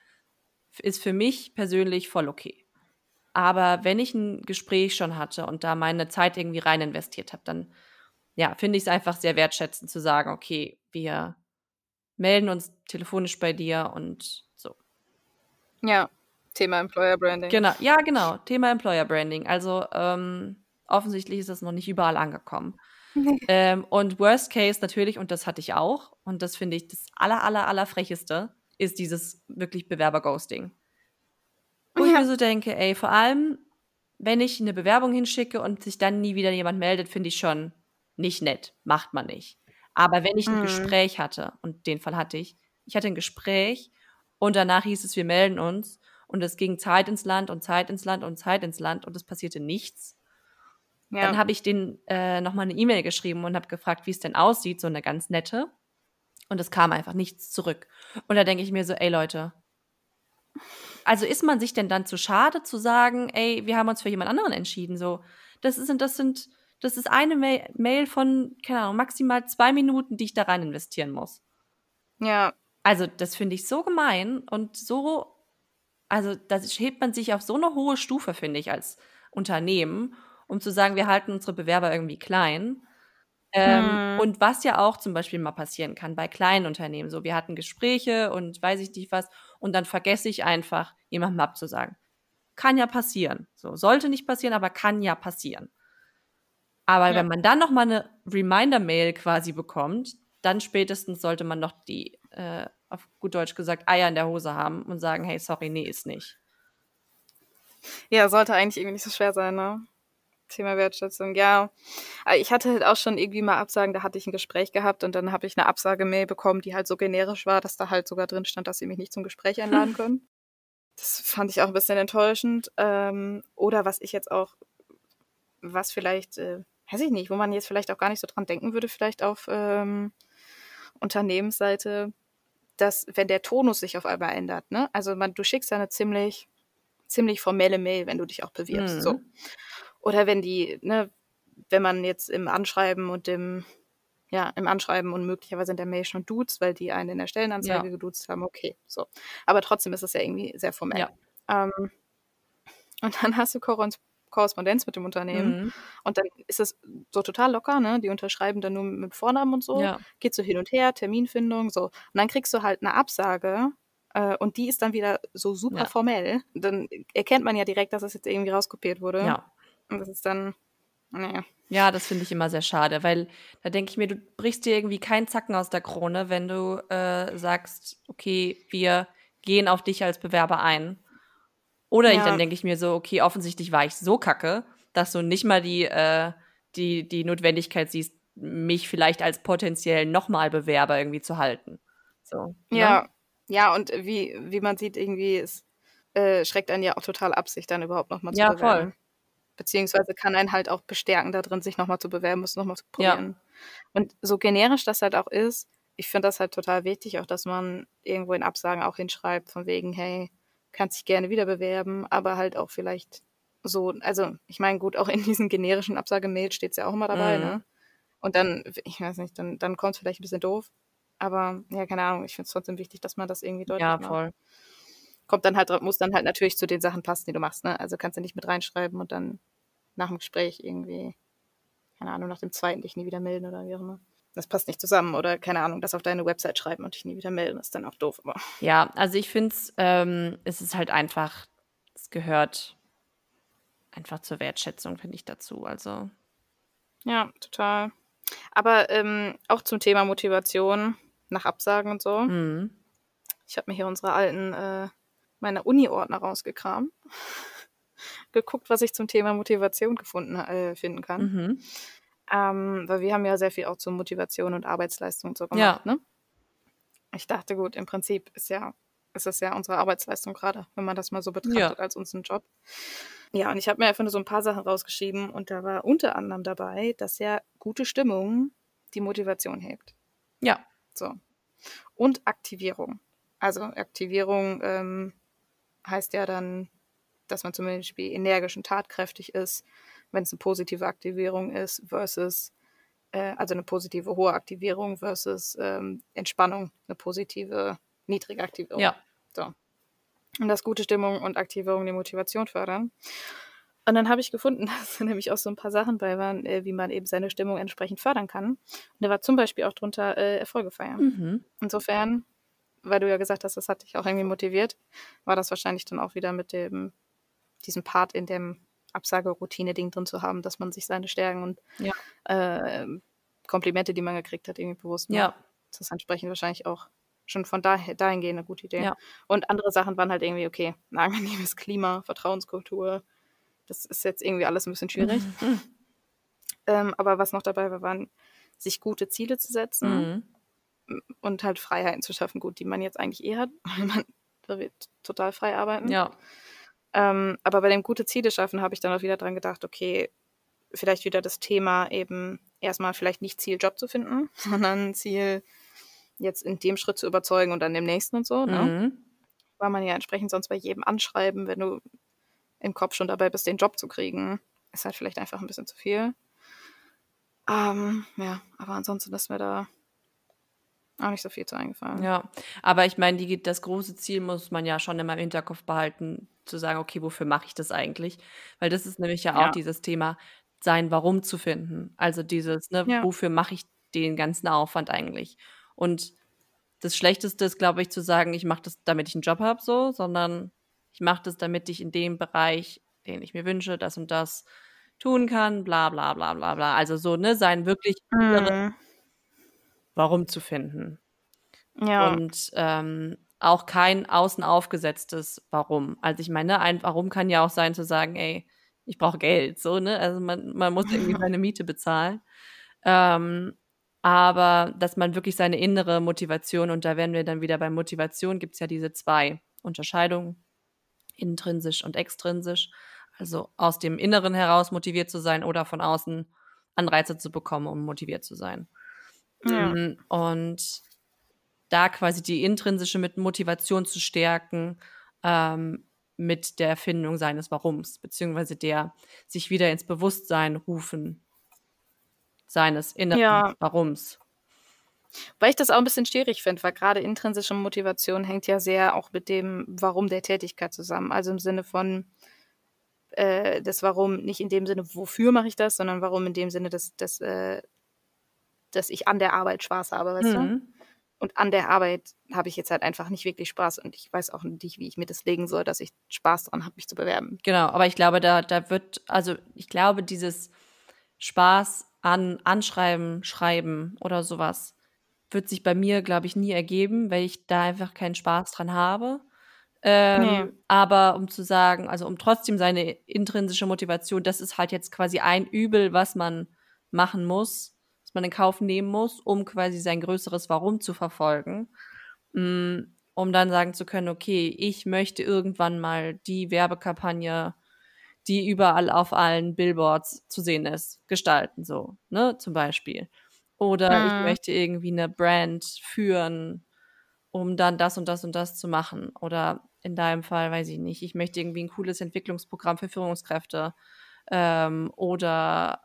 Speaker 2: ist für mich persönlich voll okay. Aber wenn ich ein Gespräch schon hatte und da meine Zeit irgendwie rein investiert habe, dann ja, finde ich es einfach sehr wertschätzend zu sagen, okay, wir melden uns telefonisch bei dir und so.
Speaker 1: Ja, Thema Employer Branding.
Speaker 2: Genau, ja, genau, Thema Employer Branding. Also ähm, offensichtlich ist das noch nicht überall angekommen. <laughs> ähm, und Worst Case natürlich, und das hatte ich auch, und das finde ich das aller, aller, aller frecheste, ist dieses wirklich Bewerber-Ghosting. Wo ja. ich mir so denke, ey, vor allem, wenn ich eine Bewerbung hinschicke und sich dann nie wieder jemand meldet, finde ich schon nicht nett. Macht man nicht. Aber wenn ich ein mhm. Gespräch hatte, und den Fall hatte ich, ich hatte ein Gespräch und danach hieß es, wir melden uns und es ging Zeit ins Land und Zeit ins Land und Zeit ins Land und es passierte nichts. Ja. Dann habe ich den äh, nochmal eine E-Mail geschrieben und habe gefragt, wie es denn aussieht, so eine ganz nette. Und es kam einfach nichts zurück. Und da denke ich mir so, ey Leute, also ist man sich denn dann zu schade zu sagen, ey, wir haben uns für jemand anderen entschieden? So, das sind, das sind, das ist eine Mail, Mail von, keine Ahnung, maximal zwei Minuten, die ich da rein investieren muss.
Speaker 1: Ja.
Speaker 2: Also, das finde ich so gemein und so, also, das hebt man sich auf so eine hohe Stufe, finde ich, als Unternehmen, um zu sagen, wir halten unsere Bewerber irgendwie klein. Ähm, hm. Und was ja auch zum Beispiel mal passieren kann bei kleinen Unternehmen. So, wir hatten Gespräche und weiß ich nicht was, und dann vergesse ich einfach, jemandem abzusagen. Kann ja passieren. So, sollte nicht passieren, aber kann ja passieren. Aber ja. wenn man dann noch mal eine Reminder-Mail quasi bekommt, dann spätestens sollte man noch die, äh, auf gut Deutsch gesagt, Eier in der Hose haben und sagen, hey, sorry, nee, ist nicht.
Speaker 1: Ja, sollte eigentlich irgendwie nicht so schwer sein, ne? Thema Wertschätzung, ja. Ich hatte halt auch schon irgendwie mal Absagen, da hatte ich ein Gespräch gehabt und dann habe ich eine Absagemail bekommen, die halt so generisch war, dass da halt sogar drin stand, dass sie mich nicht zum Gespräch einladen <laughs> können. Das fand ich auch ein bisschen enttäuschend. Ähm, oder was ich jetzt auch, was vielleicht, äh, weiß ich nicht, wo man jetzt vielleicht auch gar nicht so dran denken würde, vielleicht auf ähm, Unternehmensseite, dass wenn der Tonus sich auf einmal ändert, ne? Also man, du schickst ja eine ziemlich, ziemlich formelle Mail, wenn du dich auch bewirbst. Mhm. So. Oder wenn die, ne, wenn man jetzt im Anschreiben und dem, ja, im Anschreiben und möglicherweise in der Mail schon duzt, weil die einen in der Stellenanzeige ja. geduzt haben, okay, so. Aber trotzdem ist es ja irgendwie sehr formell. Ja. Ähm, und dann hast du Korrespondenz mit dem Unternehmen mhm. und dann ist es so total locker, ne? Die unterschreiben dann nur mit Vornamen und so, ja. geht so hin und her, Terminfindung, so. Und dann kriegst du halt eine Absage äh, und die ist dann wieder so super ja. formell. Dann erkennt man ja direkt, dass es jetzt irgendwie rauskopiert wurde. Ja. Und das ist dann, naja.
Speaker 2: Ja, das finde ich immer sehr schade, weil da denke ich mir, du brichst dir irgendwie keinen Zacken aus der Krone, wenn du äh, sagst, okay, wir gehen auf dich als Bewerber ein. Oder ja. ich, dann denke ich mir so, okay, offensichtlich war ich so kacke, dass du nicht mal die, äh, die, die Notwendigkeit siehst, mich vielleicht als potenziell nochmal Bewerber irgendwie zu halten. So,
Speaker 1: ja, ne? ja, und wie, wie man sieht, irgendwie es äh, schreckt einen ja auch total ab, sich dann überhaupt nochmal zu ja, bewerben. Ja, voll beziehungsweise kann einen halt auch bestärken da drin, sich nochmal zu bewerben, es nochmal zu probieren. Ja. Und so generisch das halt auch ist, ich finde das halt total wichtig, auch dass man irgendwo in Absagen auch hinschreibt, von wegen, hey, kannst dich gerne wieder bewerben, aber halt auch vielleicht so, also ich meine, gut, auch in diesen generischen Absagemail steht es ja auch immer dabei, mhm. ne? Und dann, ich weiß nicht, dann, dann kommt es vielleicht ein bisschen doof. Aber ja, keine Ahnung, ich finde es trotzdem wichtig, dass man das irgendwie deutlich macht. Ja, voll kommt dann halt, muss dann halt natürlich zu den Sachen passen, die du machst. Ne? Also kannst du nicht mit reinschreiben und dann nach dem Gespräch irgendwie, keine Ahnung, nach dem zweiten dich nie wieder melden oder wie auch immer. Das passt nicht zusammen oder keine Ahnung, das auf deine Website schreiben und dich nie wieder melden, ist dann auch doof. Aber.
Speaker 2: Ja, also ich finde ähm, es ist halt einfach, es gehört einfach zur Wertschätzung, finde ich dazu. Also.
Speaker 1: Ja, total. Aber ähm, auch zum Thema Motivation nach Absagen und so. Mhm. Ich habe mir hier unsere alten äh, meine Uni-Ordner rausgekramt, <laughs> geguckt, was ich zum Thema Motivation gefunden äh, finden kann. Mhm. Ähm, weil wir haben ja sehr viel auch zur Motivation und Arbeitsleistung und so gemacht, ja. ne? Ich dachte, gut, im Prinzip ist ja, ist das ja unsere Arbeitsleistung gerade, wenn man das mal so betrachtet ja. als unseren Job. Ja, und ich habe mir einfach nur so ein paar Sachen rausgeschrieben und da war unter anderem dabei, dass ja gute Stimmung die Motivation hebt.
Speaker 2: Ja.
Speaker 1: So. Und Aktivierung. Also Aktivierung ähm, heißt ja dann, dass man zum Beispiel energisch und tatkräftig ist, wenn es eine positive Aktivierung ist, versus äh, also eine positive hohe Aktivierung versus ähm, Entspannung, eine positive niedrige Aktivierung.
Speaker 2: Ja.
Speaker 1: So. Und dass gute Stimmung und Aktivierung die Motivation fördern. Und dann habe ich gefunden, <laughs> dass da nämlich auch so ein paar Sachen bei waren, äh, wie man eben seine Stimmung entsprechend fördern kann. Und da war zum Beispiel auch drunter äh, Erfolge feiern.
Speaker 2: Mhm.
Speaker 1: Insofern, weil du ja gesagt hast, das hat dich auch irgendwie motiviert, war das wahrscheinlich dann auch wieder mit dem, diesem Part in dem Absageroutine-Ding drin zu haben, dass man sich seine Stärken und
Speaker 2: Ja.
Speaker 1: äh, Komplimente, die man gekriegt hat, irgendwie bewusst macht.
Speaker 2: Ja.
Speaker 1: Das ist entsprechend wahrscheinlich auch schon von daher, dahingehend eine gute Idee.
Speaker 2: Ja.
Speaker 1: Und andere Sachen waren halt irgendwie, okay, ein angenehmes Klima, Vertrauenskultur. Das ist jetzt irgendwie alles ein bisschen schwierig. <laughs>
Speaker 2: Mhm.
Speaker 1: Ähm, aber was noch dabei war, waren, sich gute Ziele zu setzen
Speaker 2: Mhm.
Speaker 1: und halt Freiheiten zu schaffen, gut, die man jetzt eigentlich eh hat, <laughs> weil man da wird total frei arbeiten.
Speaker 2: Ja.
Speaker 1: Ähm, aber bei dem gute Ziele schaffen habe ich dann auch wieder dran gedacht, okay, vielleicht wieder das Thema eben erstmal vielleicht nicht Ziel Job zu finden, <laughs> sondern Ziel jetzt in dem Schritt zu überzeugen und dann im nächsten und so. Ne?
Speaker 2: Mhm.
Speaker 1: Weil man ja entsprechend sonst bei jedem anschreiben, wenn du im Kopf schon dabei bist, den Job zu kriegen, ist halt vielleicht einfach ein bisschen zu viel. Ähm, ja, aber ansonsten ist mir da auch nicht so viel zu eingefallen.
Speaker 2: Ja, aber ich meine, die, das große Ziel muss man ja schon immer im Hinterkopf behalten, zu sagen, okay, wofür mache ich das eigentlich? Weil das ist nämlich ja auch
Speaker 1: Ja.
Speaker 2: dieses Thema, sein Warum zu finden. Also dieses, ne,
Speaker 1: Ja.
Speaker 2: wofür mache ich den ganzen Aufwand eigentlich? Und das Schlechteste ist, glaube ich, zu sagen, ich mache das, damit ich einen Job habe, so, sondern ich mache das, damit ich in dem Bereich, den ich mir wünsche, das und das tun kann, bla bla bla bla bla. Also so, ne, sein wirklich
Speaker 1: Mhm.
Speaker 2: Warum zu finden.
Speaker 1: Ja.
Speaker 2: Und ähm, auch kein außen aufgesetztes Warum. Also ich meine, ein Warum kann ja auch sein zu sagen, ey, ich brauche Geld, so, ne? Also man, man muss irgendwie <laughs> seine Miete bezahlen. Ähm, aber dass man wirklich seine innere Motivation, und da wären wir dann wieder bei Motivation, gibt es ja diese zwei Unterscheidungen, intrinsisch und extrinsisch. Also aus dem Inneren heraus motiviert zu sein oder von außen Anreize zu bekommen, um motiviert zu sein.
Speaker 1: Ja.
Speaker 2: Und da quasi die intrinsische mit Motivation zu stärken, ähm, mit der Erfindung seines Warums, beziehungsweise der sich wieder ins Bewusstsein rufen seines inneren
Speaker 1: Ja.
Speaker 2: Warums.
Speaker 1: Weil ich das auch ein bisschen schwierig finde, weil gerade intrinsische Motivation hängt ja sehr auch mit dem Warum der Tätigkeit zusammen. Also im Sinne von äh, das Warum, nicht in dem Sinne, wofür mache ich das, sondern warum in dem Sinne, dass, dass, äh, dass ich an der Arbeit Spaß habe, weißt du?
Speaker 2: Mhm.
Speaker 1: Und an der Arbeit habe ich jetzt halt einfach nicht wirklich Spaß und ich weiß auch nicht, wie ich mir das legen soll, dass ich Spaß daran habe, mich zu bewerben.
Speaker 2: Genau, aber ich glaube, da, da wird, also ich glaube, dieses Spaß an Anschreiben, Schreiben oder sowas wird sich bei mir, glaube ich, nie ergeben, weil ich da einfach keinen Spaß dran habe. Ähm,
Speaker 1: Nee.
Speaker 2: Aber um zu sagen, also um trotzdem seine intrinsische Motivation, das ist halt jetzt quasi ein Übel, was man machen muss, was man in Kauf nehmen muss, um quasi sein größeres Warum zu verfolgen. Mm, Um dann sagen zu können, okay, ich möchte irgendwann mal die Werbekampagne, die überall auf allen Billboards zu sehen ist, gestalten, so, ne, zum Beispiel. Oder ich
Speaker 1: Mhm.
Speaker 2: möchte irgendwie eine Brand führen, um dann das und das und das zu machen. Oder in deinem Fall, weiß ich nicht, ich möchte irgendwie ein cooles Entwicklungsprogramm für Führungskräfte ähm, oder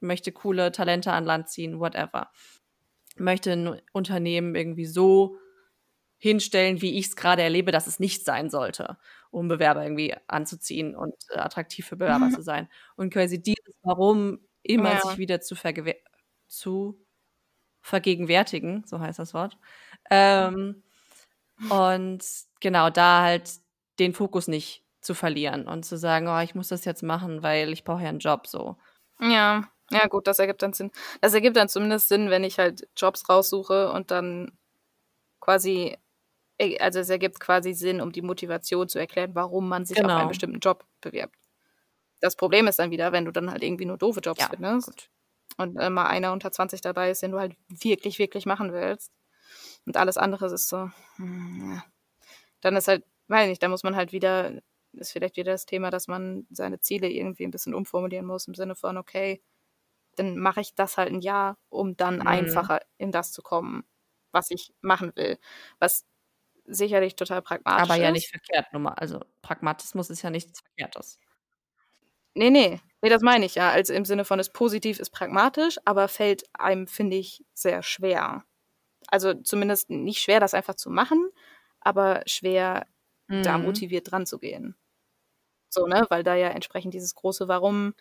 Speaker 2: möchte coole Talente an Land ziehen, whatever. Möchte ein Unternehmen irgendwie so hinstellen, wie ich es gerade erlebe, dass es nicht sein sollte, um Bewerber irgendwie anzuziehen und äh, attraktiv für Bewerber zu sein. Und quasi dieses Warum immer
Speaker 1: Ja.
Speaker 2: sich wieder zu, zu vergegenwärtigen, so heißt das Wort. Ähm, und genau da halt den Fokus nicht zu verlieren und zu sagen, oh, ich muss das jetzt machen, weil ich brauche ja einen Job so.
Speaker 1: Ja, ja gut, das ergibt dann Sinn. Das ergibt dann zumindest Sinn, wenn ich halt Jobs raussuche und dann quasi, äh, also es ergibt quasi Sinn, um die Motivation zu erklären, warum man sich auf
Speaker 2: Genau.
Speaker 1: einen bestimmten Job bewirbt. Das Problem ist dann wieder, wenn du dann halt irgendwie nur doofe Jobs
Speaker 2: Ja,
Speaker 1: findest
Speaker 2: gut.
Speaker 1: und äh, mal einer unter 20 dabei ist, den du halt wirklich, wirklich machen willst und alles andere ist so, hm, ja. dann ist halt, weiß nicht, da muss man halt wieder, ist vielleicht wieder das Thema, dass man seine Ziele irgendwie ein bisschen umformulieren muss im Sinne von, okay, dann mache ich das halt ein Jahr, um dann
Speaker 2: Mhm.
Speaker 1: einfacher in das zu kommen, was ich machen will. Was sicherlich total pragmatisch
Speaker 2: Aber ja
Speaker 1: ist.
Speaker 2: nicht verkehrt, nur mal. Also Pragmatismus ist ja nichts Verkehrtes.
Speaker 1: Nee, nee, Nee, das meine ich ja. Also im Sinne von ist positiv, ist pragmatisch, aber fällt einem, finde ich, sehr schwer. Also zumindest nicht schwer, das einfach zu machen, aber schwer, mhm. da motiviert dran zu gehen. So, ne? Weil da ja entsprechend dieses große Warum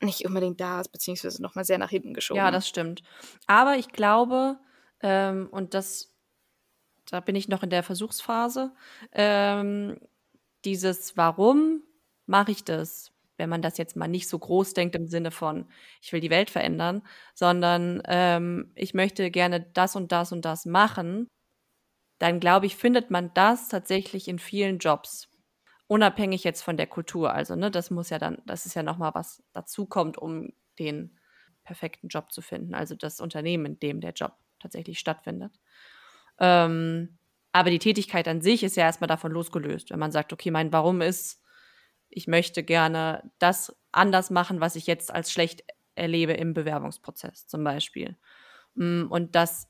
Speaker 1: nicht unbedingt da ist, beziehungsweise nochmal sehr nach hinten geschoben.
Speaker 2: Ja, das stimmt. Aber ich glaube, ähm, und das, da bin ich noch in der Versuchsphase, ähm, dieses Warum mache ich das? Wenn man das jetzt mal nicht so groß denkt im Sinne von, ich will die Welt verändern, sondern ähm, ich möchte gerne das und das und das machen, dann glaube ich, findet man das tatsächlich in vielen Jobs unabhängig jetzt von der Kultur. Also, ne, das muss ja dann, das ist ja nochmal was dazukommt, um den perfekten Job zu finden. Also das Unternehmen, in dem der Job tatsächlich stattfindet. Ähm, aber die Tätigkeit an sich ist ja erstmal davon losgelöst. Wenn man sagt, okay, mein Warum ist, ich möchte gerne das anders machen, was ich jetzt als schlecht erlebe im Bewerbungsprozess zum Beispiel. Mm, und das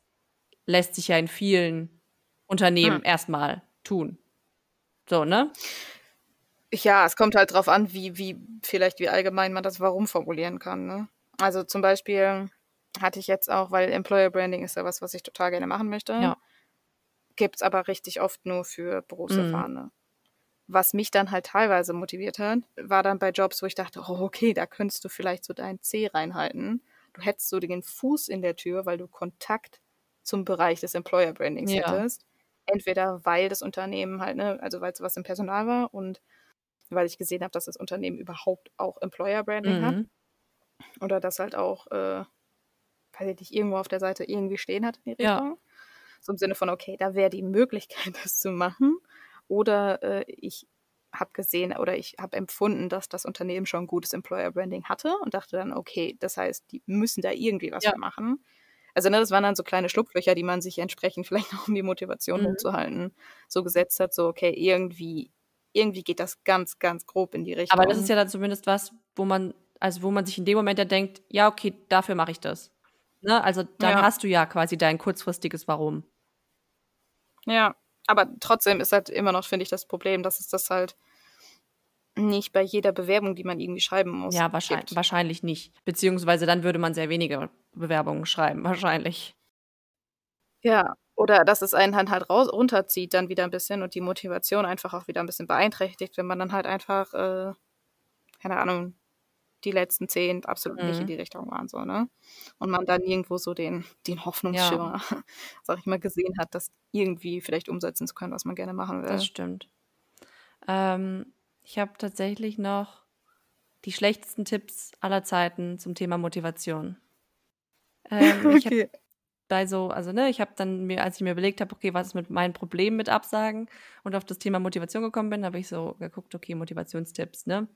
Speaker 2: lässt sich ja in vielen Unternehmen hm. erstmal tun. So, ne?
Speaker 1: Ja, es kommt halt drauf an, wie, wie, vielleicht wie allgemein man das Warum formulieren kann. Ne? Also zum Beispiel hatte ich jetzt auch, weil Employer Branding ist ja was, was ich total gerne machen möchte. Ja. Gibt es aber richtig oft nur für Berufserfahrene. Mhm. Was mich dann halt teilweise motiviert hat, war dann bei Jobs, wo ich dachte, oh, okay, da könntest du vielleicht so deinen C reinhalten. Du hättest so den Fuß in der Tür, weil du Kontakt zum Bereich des Employer Brandings ja. hättest. Entweder weil das Unternehmen halt, ne, also weil es was im Personal war und weil ich gesehen habe, dass das Unternehmen überhaupt auch Employer Branding mhm. hat. Oder das halt auch, äh, weiß ich nicht, irgendwo auf der Seite irgendwie stehen hat in die Richtung. Ja. So im Sinne von, okay, da wäre die Möglichkeit, <laughs> das zu machen. Oder äh, ich habe gesehen oder ich habe empfunden, dass das Unternehmen schon gutes Employer Branding hatte und dachte dann, okay, das heißt, die müssen da irgendwie was ja. machen. Also ne, das waren dann so kleine Schlupflöcher, die man sich entsprechend <laughs> vielleicht auch um die Motivation mhm. hochzuhalten, so gesetzt hat, so okay, irgendwie irgendwie geht das ganz, ganz grob in die Richtung.
Speaker 2: Aber das ist ja dann zumindest was, wo man, also wo man sich in dem Moment ja denkt, ja, okay, dafür mache ich das. Ne? Also dann ja. hast du ja quasi dein kurzfristiges Warum.
Speaker 1: Ja, aber trotzdem ist halt immer noch, finde ich, das Problem, dass es das halt nicht bei jeder Bewerbung, die man irgendwie schreiben muss.
Speaker 2: Ja, wahrscheinlich, wahrscheinlich nicht. Beziehungsweise dann würde man sehr wenige Bewerbungen schreiben, wahrscheinlich.
Speaker 1: Ja, oder dass es einen halt raus, runterzieht dann wieder ein bisschen und die Motivation einfach auch wieder ein bisschen beeinträchtigt, wenn man dann halt einfach, äh, keine Ahnung, die letzten zehn absolut mhm. nicht in mhm. die Richtung waren, so, ne? Und man dann irgendwo so den, den Hoffnungsschimmer, ja. <laughs> sag ich mal, gesehen hat, das irgendwie vielleicht umsetzen zu können, was man gerne machen will.
Speaker 2: Das stimmt. Ähm, ich habe tatsächlich noch die schlechtesten Tipps aller Zeiten zum Thema Motivation. Ähm, <laughs> okay. Bei so, also ne, ich habe dann mir, als ich mir überlegt habe, okay, was ist mit meinen Problemen mit Absagen und auf das Thema Motivation gekommen bin, habe ich so geguckt, okay, Motivationstipps, ne?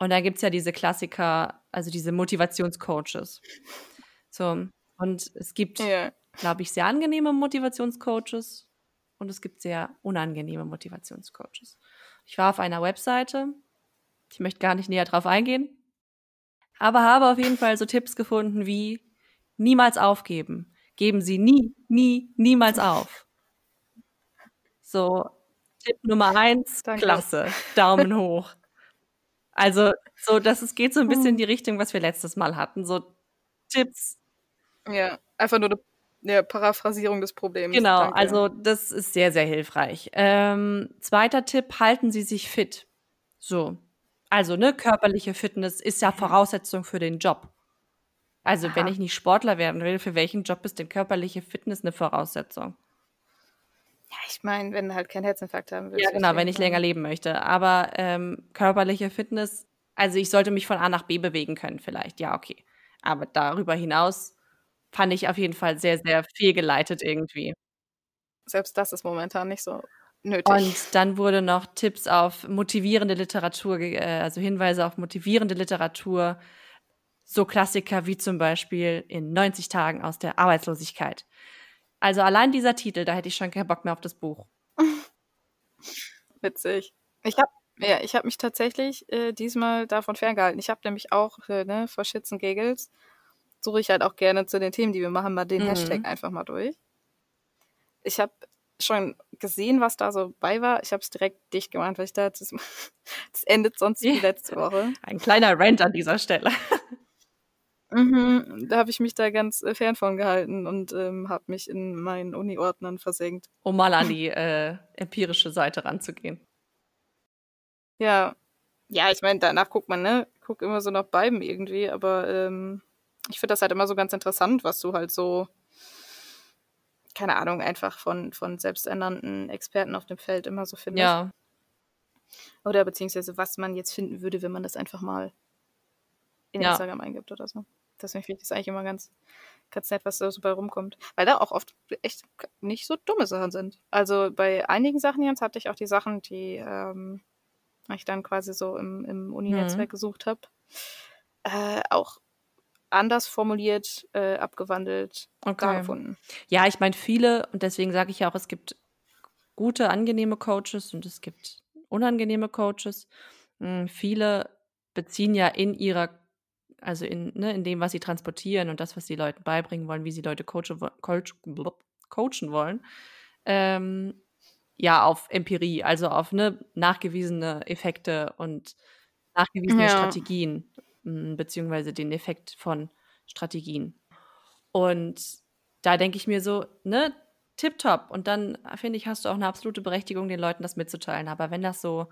Speaker 2: Und da gibt es ja diese Klassiker, also diese Motivationscoaches. So, und es gibt, ja. glaube ich, sehr angenehme Motivationscoaches und es gibt sehr unangenehme Motivationscoaches. Ich war auf einer Webseite, ich möchte gar nicht näher drauf eingehen, aber habe auf jeden Fall so Tipps gefunden wie Niemals aufgeben. Geben Sie nie, nie, niemals auf. So, Tipp Nummer eins, Danke. klasse. Daumen hoch. Also, so, dass es geht so ein bisschen in die Richtung, was wir letztes Mal hatten. So Tipps.
Speaker 1: Ja, einfach nur eine Paraphrasierung des Problems.
Speaker 2: Genau, Danke. also das ist sehr, sehr hilfreich. Ähm, zweiter Tipp, halten Sie sich fit. So. Also, ne, körperliche Fitness ist ja Voraussetzung für den Job. Also, Aha. wenn ich nicht Sportler werden will, für welchen Job ist denn körperliche Fitness eine Voraussetzung?
Speaker 1: Ja, ich meine, wenn du halt keinen Herzinfarkt haben willst.
Speaker 2: Ja, genau, wenn ich länger leben möchte. Aber ähm, körperliche Fitness, also ich sollte mich von A nach B bewegen können, vielleicht. Ja, okay. Aber darüber hinaus fand ich auf jeden Fall sehr, sehr fehlgeleitet irgendwie.
Speaker 1: Selbst das ist momentan nicht so nötig.
Speaker 2: Und dann wurde noch Tipps auf motivierende Literatur, äh, also Hinweise auf motivierende Literatur so Klassiker wie zum Beispiel in 90 Tagen aus der Arbeitslosigkeit. Also allein dieser Titel, da hätte ich schon keinen Bock mehr auf das Buch. <laughs>
Speaker 1: Witzig. Ich habe ja, ich mich tatsächlich äh, diesmal davon ferngehalten. Ich habe nämlich auch äh, ne, vor Shits Giggles suche ich halt auch gerne zu den Themen, die wir machen, mal den mhm. Hashtag einfach mal durch. Ich habe schon gesehen, was da so bei war. Ich habe es direkt dicht gemacht, weil ich dachte, das, <laughs> das endet sonst wie letzte Woche.
Speaker 2: Ein kleiner Rant an dieser Stelle.
Speaker 1: Mhm, da habe ich mich da ganz äh, fern von gehalten und ähm, habe mich in meinen Uni-Ordnern versenkt.
Speaker 2: Um mal an <laughs> die äh, empirische Seite ranzugehen.
Speaker 1: Ja, ja, ich meine, danach guckt man, ne? Guckt immer so nach beiden irgendwie, aber ähm, ich finde das halt immer so ganz interessant, was du halt so, keine Ahnung, einfach von, von selbsternannten Experten auf dem Feld immer so findest.
Speaker 2: Ja.
Speaker 1: Oder beziehungsweise was man jetzt finden würde, wenn man das einfach mal in
Speaker 2: Ja.
Speaker 1: Instagram eingibt oder so. Deswegen finde ich das eigentlich immer ganz, ganz nett, was da so bei rumkommt. Weil da auch oft echt nicht so dumme Sachen sind. Also bei einigen Sachen jetzt hatte ich auch die Sachen, die ähm, ich dann quasi so im, im Uni-Netzwerk gesucht habe, äh, auch anders formuliert, äh, abgewandelt, da
Speaker 2: Okay.
Speaker 1: gefunden.
Speaker 2: Ja, ich meine, viele, und deswegen sage ich ja auch, es gibt gute, angenehme Coaches und es gibt unangenehme Coaches. Mm, Viele beziehen ja in ihrer, also in, ne, in dem, was sie transportieren und das, was sie Leuten beibringen wollen, wie sie Leute coachen, coach, coachen wollen, ähm, ja, auf Empirie, also auf ne, nachgewiesene Effekte und nachgewiesene
Speaker 1: Ja.
Speaker 2: Strategien, mm, beziehungsweise den Effekt von Strategien. Und da denke ich mir so, ne, tipptopp. Und dann finde ich, hast du auch eine absolute Berechtigung, den Leuten das mitzuteilen. Aber wenn das so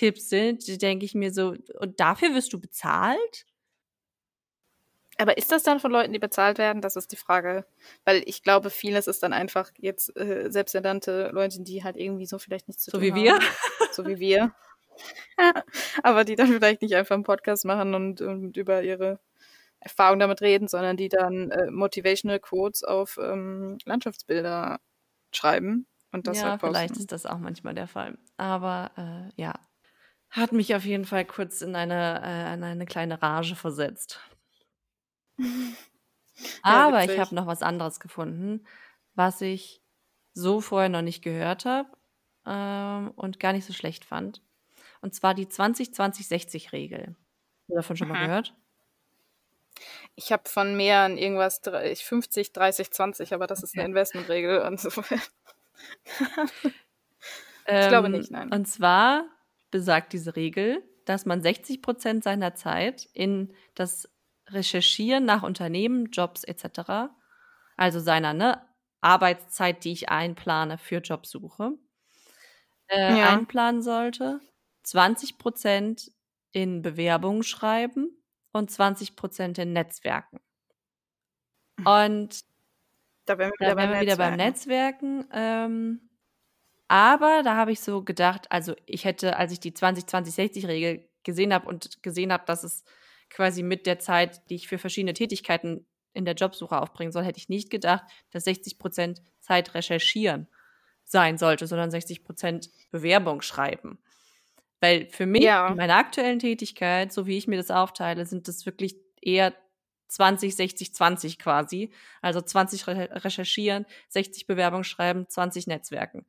Speaker 2: Nonsens-Tipps sind, denke ich mir so, und dafür wirst du bezahlt?
Speaker 1: Aber ist das dann von Leuten, die bezahlt werden? Das ist die Frage. Weil ich glaube, vieles ist dann einfach jetzt äh, selbsternannte Leute, die halt irgendwie so vielleicht nichts zu
Speaker 2: So
Speaker 1: tun
Speaker 2: wie wir?
Speaker 1: haben. So wie wir. <laughs> Aber die dann vielleicht nicht einfach einen Podcast machen und, und über ihre Erfahrung damit reden, sondern die dann äh, Motivational Quotes auf ähm, Landschaftsbilder schreiben und das
Speaker 2: ja,
Speaker 1: halt posten.
Speaker 2: vielleicht ist das auch manchmal der Fall. Aber äh, ja, hat mich auf jeden Fall kurz in eine, äh, in eine kleine Rage versetzt. <laughs> Aber ich
Speaker 1: witzig.
Speaker 2: habe noch was anderes gefunden, was ich so vorher noch nicht gehört habe ähm, und gar nicht so schlecht fand. Und zwar die 20-20-60-Regel. Hast du davon schon mal
Speaker 1: Mhm.
Speaker 2: gehört?
Speaker 1: Ich habe von mehreren irgendwas dre- 50, 30, 20, aber das ist eine
Speaker 2: Okay.
Speaker 1: Investmentregel. Insofern. <laughs> Ich glaube
Speaker 2: Ähm,
Speaker 1: nicht, nein.
Speaker 2: Und zwar besagt diese Regel, dass man 60 Prozent seiner Zeit in das Recherchieren nach Unternehmen, Jobs etc., also seiner ne, Arbeitszeit, die ich einplane für Jobsuche, äh,
Speaker 1: Ja.
Speaker 2: einplanen sollte. 20 Prozent in Bewerbungen schreiben und 20 Prozent in Netzwerken. Und
Speaker 1: Da wären wir wieder beim
Speaker 2: wir wieder beim
Speaker 1: Netzwerken.
Speaker 2: Netzwerken. Ähm, aber da habe ich so gedacht, also ich hätte, als ich die 20-20-60-Regel gesehen habe und gesehen habe, dass es quasi mit der Zeit, die ich für verschiedene Tätigkeiten in der Jobsuche aufbringen soll, hätte ich nicht gedacht, dass 60 Prozent Zeit recherchieren sein sollte, sondern 60 Prozent Bewerbung schreiben. Weil für mich,
Speaker 1: Ja.
Speaker 2: in meiner aktuellen Tätigkeit, so wie ich mir das aufteile, sind das wirklich eher 20, 60, 20 quasi. Also 20 re recherchieren, 60 Bewerbung schreiben, 20 Netzwerken.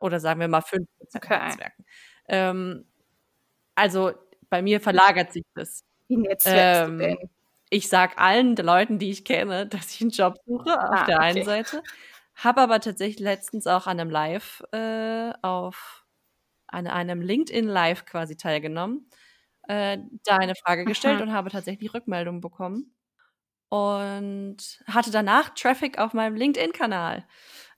Speaker 2: Oder sagen wir mal 5
Speaker 1: Okay.
Speaker 2: Netzwerken. Ähm, also bei mir verlagert sich das.
Speaker 1: Wie netzwerkst du
Speaker 2: Ähm,
Speaker 1: denn?
Speaker 2: ich sage allen Leuten, die ich kenne, <laughs> dass ich einen Job suche, auf
Speaker 1: Ah,
Speaker 2: der einen
Speaker 1: okay.
Speaker 2: Seite. Habe aber tatsächlich letztens auch an einem Live äh, auf an einem LinkedIn Live quasi teilgenommen, äh, da eine Frage gestellt
Speaker 1: Mhm.
Speaker 2: und habe tatsächlich Rückmeldungen bekommen und hatte danach Traffic auf meinem LinkedIn-Kanal.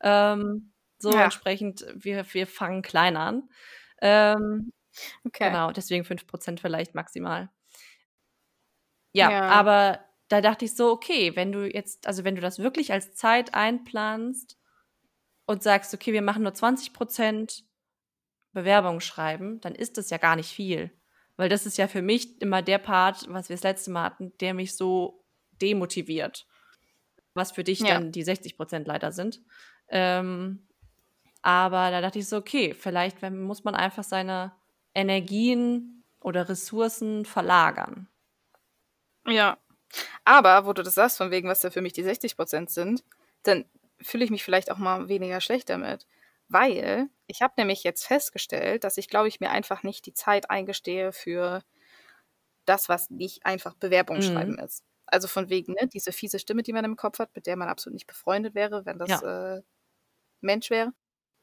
Speaker 2: Ähm, so
Speaker 1: Ja.
Speaker 2: entsprechend, wir, wir fangen klein an. Ähm,
Speaker 1: Okay.
Speaker 2: Genau, deswegen 5% vielleicht maximal. Ja,
Speaker 1: Ja.
Speaker 2: aber da dachte ich so, okay, wenn du jetzt, also wenn du das wirklich als Zeit einplanst und sagst, okay, wir machen nur 20% Bewerbung schreiben, dann ist das ja gar nicht viel. Weil das ist ja für mich immer der Part, was wir das letzte Mal hatten, der mich so demotiviert. Was für dich
Speaker 1: Ja.
Speaker 2: dann die 60% leider sind. Ähm, aber da dachte ich so, okay, vielleicht muss man einfach seine Energien oder Ressourcen verlagern.
Speaker 1: Ja. Aber, wo du das sagst, von wegen, was da für mich die 60% sind, dann fühle ich mich vielleicht auch mal weniger schlecht damit. Weil ich habe nämlich jetzt festgestellt, dass ich, glaube ich, mir einfach nicht die Zeit eingestehe für das, was nicht einfach Bewerbung
Speaker 2: Mhm.
Speaker 1: schreiben ist. Also von wegen, ne, diese fiese Stimme, die man im Kopf hat, mit der man absolut nicht befreundet wäre, wenn das äh, Mensch wäre.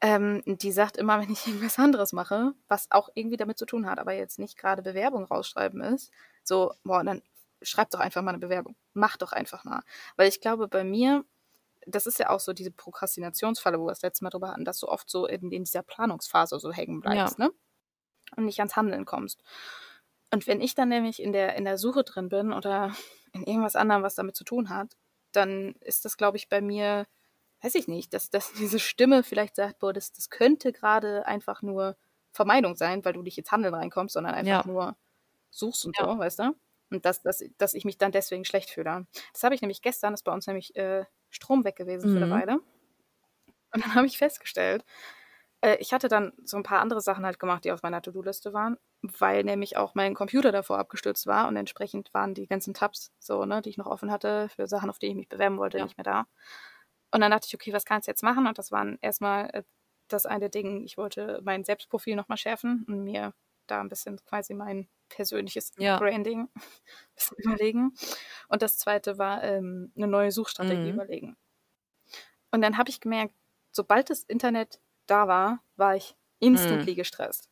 Speaker 1: Ähm, die sagt immer, wenn ich <laughs> irgendwas anderes mache, was auch irgendwie damit zu tun hat, aber jetzt nicht gerade Bewerbung rausschreiben ist, so, boah, dann schreib doch einfach mal eine Bewerbung. Mach doch einfach mal. Weil ich glaube, bei mir, das ist ja auch so diese Prokrastinationsfalle, wo wir das letzte Mal drüber hatten, dass du oft so in, in dieser Planungsphase so hängen bleibst, ja. ne? Und nicht ans Handeln kommst. Und wenn ich dann nämlich in der, in der Suche drin bin oder in irgendwas anderem, was damit zu tun hat, dann ist das, glaube ich, bei mir, weiß ich nicht, dass, dass <laughs> diese Stimme vielleicht sagt, boah, das, das könnte gerade einfach nur Vermeidung sein, weil du nicht ins Handeln reinkommst, sondern einfach ja. nur suchst und ja. so, weißt du? Und dass, dass, dass ich mich dann deswegen schlecht fühle. Das habe ich nämlich gestern, ist bei uns nämlich äh, Strom weg gewesen mhm. für eine mhm. Weile. Und dann <laughs> habe ich festgestellt, äh, ich hatte dann so ein paar andere Sachen halt gemacht, die auf meiner To-Do-Liste waren, weil nämlich auch mein Computer davor abgestürzt war und entsprechend waren die ganzen Tabs, so, ne, die ich noch offen hatte, für Sachen, auf die ich mich bewerben wollte, ja. nicht mehr da. Und dann dachte ich, okay, was kannst du jetzt machen? Und das waren erstmal äh, das eine Ding, ich wollte mein Selbstprofil nochmal schärfen und mir da ein bisschen quasi mein persönliches ja. Branding <laughs> überlegen. Und das zweite war ähm, eine neue Suchstrategie mhm. überlegen. Und dann habe ich gemerkt, sobald das Internet da war, war ich instantly mhm. gestresst.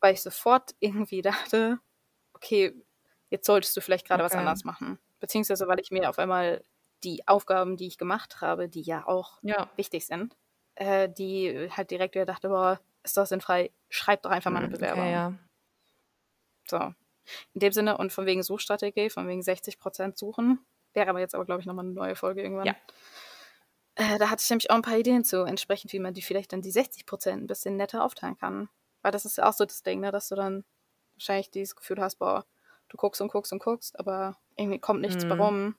Speaker 1: Weil ich sofort irgendwie dachte, okay, jetzt solltest du vielleicht gerade okay. was anders machen. Beziehungsweise weil ich mir auf einmal die Aufgaben, die ich gemacht habe, die ja auch ja. wichtig sind, äh, die halt direkt wieder dachte, boah, ist das sinnfrei, schreib doch einfach mal eine mhm, Bewerbung. Okay, ja. So. In dem Sinne und von wegen Suchstrategie, von wegen 60% suchen, wäre aber jetzt aber, glaube ich, nochmal eine neue Folge irgendwann. Ja. Äh, da hatte ich nämlich auch ein paar Ideen zu, entsprechend, wie man die vielleicht dann die 60% ein bisschen netter aufteilen kann. Weil das ist ja auch so das Ding, ne, dass du dann wahrscheinlich dieses Gefühl hast, boah, du guckst und guckst und guckst, aber irgendwie kommt nichts mhm. rum.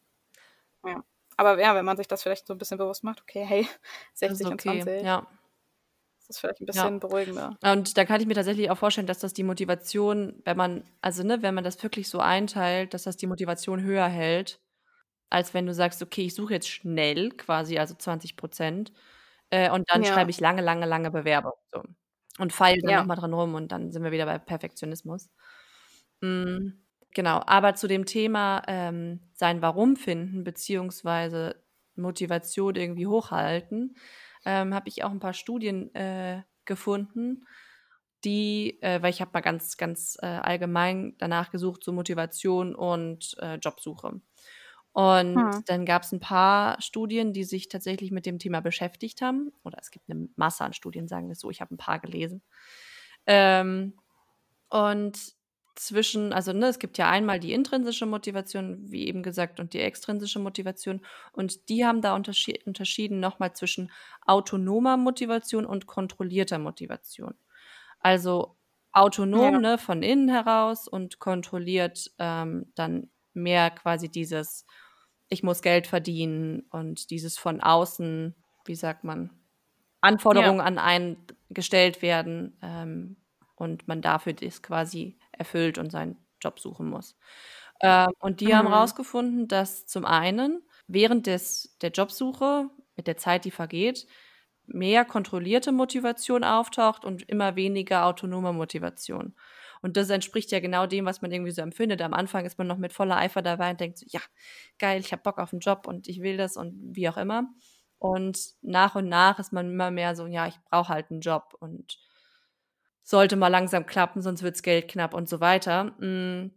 Speaker 1: Ja. Aber ja, wenn man sich das vielleicht so ein bisschen bewusst macht, okay, hey, <laughs> 60 okay. und 20. Ja ist vielleicht ein bisschen ja. beruhigender.
Speaker 2: Und da kann ich mir tatsächlich auch vorstellen, dass das die Motivation, wenn man, also ne, wenn man das wirklich so einteilt, dass das die Motivation höher hält, als wenn du sagst, okay, ich suche jetzt schnell quasi, also 20 Prozent, äh, und dann ja. schreibe ich lange, lange, lange Bewerbung. So. Und feile dann ja. nochmal dran rum und dann sind wir wieder bei Perfektionismus. Mhm. Genau, aber zu dem Thema ähm, sein Warum finden, beziehungsweise Motivation irgendwie hochhalten, ähm, habe ich auch ein paar Studien äh, gefunden, die, äh, weil ich habe mal ganz, ganz äh, allgemein danach gesucht, so Motivation und äh, Jobsuche. Und hm. dann gab es ein paar Studien, die sich tatsächlich mit dem Thema beschäftigt haben. Oder es gibt eine Masse an Studien, sagen wir es so. Ich habe ein paar gelesen. Ähm, und zwischen, also ne, es gibt ja einmal die intrinsische Motivation, wie eben gesagt, und die extrinsische Motivation. Und die haben da unterschi unterschieden nochmal zwischen autonomer Motivation und kontrollierter Motivation. Also autonom, ja. ne, von innen heraus und kontrolliert ähm, dann mehr quasi dieses, ich muss Geld verdienen und dieses von außen, wie sagt man, Anforderungen ja. an einen gestellt werden ähm, und man dafür das quasi erfüllt und seinen Job suchen muss. Ähm, und die mhm. haben herausgefunden, dass zum einen während des, der Jobsuche, mit der Zeit, die vergeht, mehr kontrollierte Motivation auftaucht und immer weniger autonome Motivation. Und das entspricht ja genau dem, was man irgendwie so empfindet. Am Anfang ist man noch mit voller Eifer dabei und denkt so, ja, geil, ich habe Bock auf einen Job und ich will das und wie auch immer. Und nach und nach ist man immer mehr so, ja, ich brauche halt einen Job und sollte mal langsam klappen, sonst wird das Geld knapp und so weiter. Mm.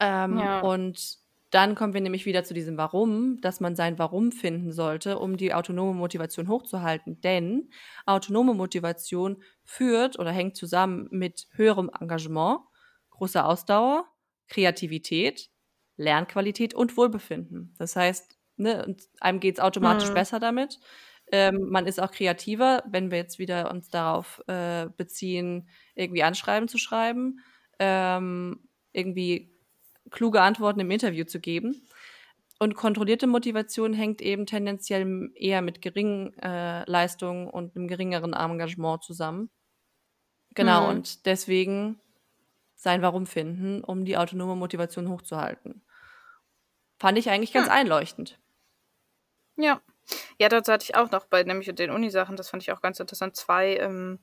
Speaker 2: Ähm, ja. Und dann kommen wir nämlich wieder zu diesem Warum, dass man sein Warum finden sollte, um die autonome Motivation hochzuhalten. Denn autonome Motivation führt oder hängt zusammen mit höherem Engagement, großer Ausdauer, Kreativität, Lernqualität und Wohlbefinden. Das heißt, ne, einem geht es automatisch mhm. besser damit. Ähm, man ist auch kreativer, wenn wir jetzt wieder uns darauf äh, beziehen, irgendwie Anschreiben zu schreiben, ähm, irgendwie kluge Antworten im Interview zu geben. Und kontrollierte Motivation hängt eben tendenziell eher mit geringen äh, Leistungen und einem geringeren Engagement zusammen. Genau, mhm. und deswegen sein Warum finden, um die autonome Motivation hochzuhalten. Fand ich eigentlich ganz hm. einleuchtend.
Speaker 1: Ja, ja, dazu hatte ich auch noch bei nämlich den Unisachen, das fand ich auch ganz interessant, zwei ähm,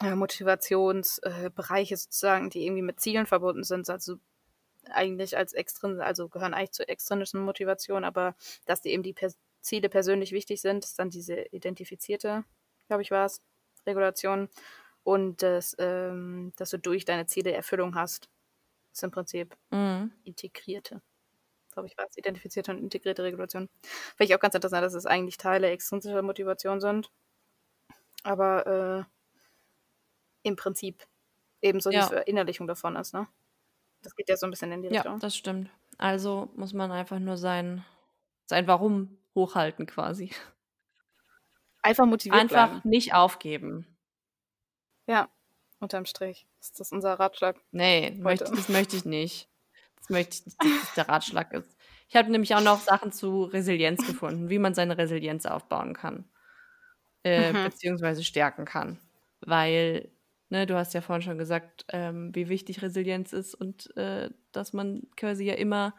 Speaker 1: Motivationsbereiche äh, sozusagen, die irgendwie mit Zielen verbunden sind. Also eigentlich als extrin, also gehören eigentlich zur extrinsischen Motivation, aber dass die eben die Ziele persönlich wichtig sind, ist dann diese identifizierte, glaube ich, war es, Regulation. Und das, ähm, dass du durch deine Ziele Erfüllung hast, ist im Prinzip
Speaker 2: Mhm.
Speaker 1: integrierte, glaube ich, war es, identifizierte und integrierte Regulation. Finde ich auch ganz interessant, dass es eigentlich Teile extrinsischer Motivation sind. Aber äh, im Prinzip ebenso
Speaker 2: Ja.
Speaker 1: die Verinnerlichung davon ist, ne? Das geht ja so ein bisschen in die
Speaker 2: Ja,
Speaker 1: Richtung.
Speaker 2: das stimmt. Also muss man einfach nur sein, sein Warum hochhalten quasi.
Speaker 1: Einfach motiviert
Speaker 2: Einfach
Speaker 1: bleiben.
Speaker 2: nicht aufgeben.
Speaker 1: Ja, unterm Strich. Ist das unser Ratschlag?
Speaker 2: Nee, möchte, das möchte ich nicht. Das möchte ich nicht, dass das der Ratschlag ist. Ich habe nämlich auch noch Sachen zu Resilienz gefunden, wie man seine Resilienz aufbauen kann. Äh,
Speaker 1: Mhm.
Speaker 2: Beziehungsweise stärken kann. Weil, ne, du hast ja vorhin schon gesagt, ähm, wie wichtig Resilienz ist und äh, dass man quasi ja immer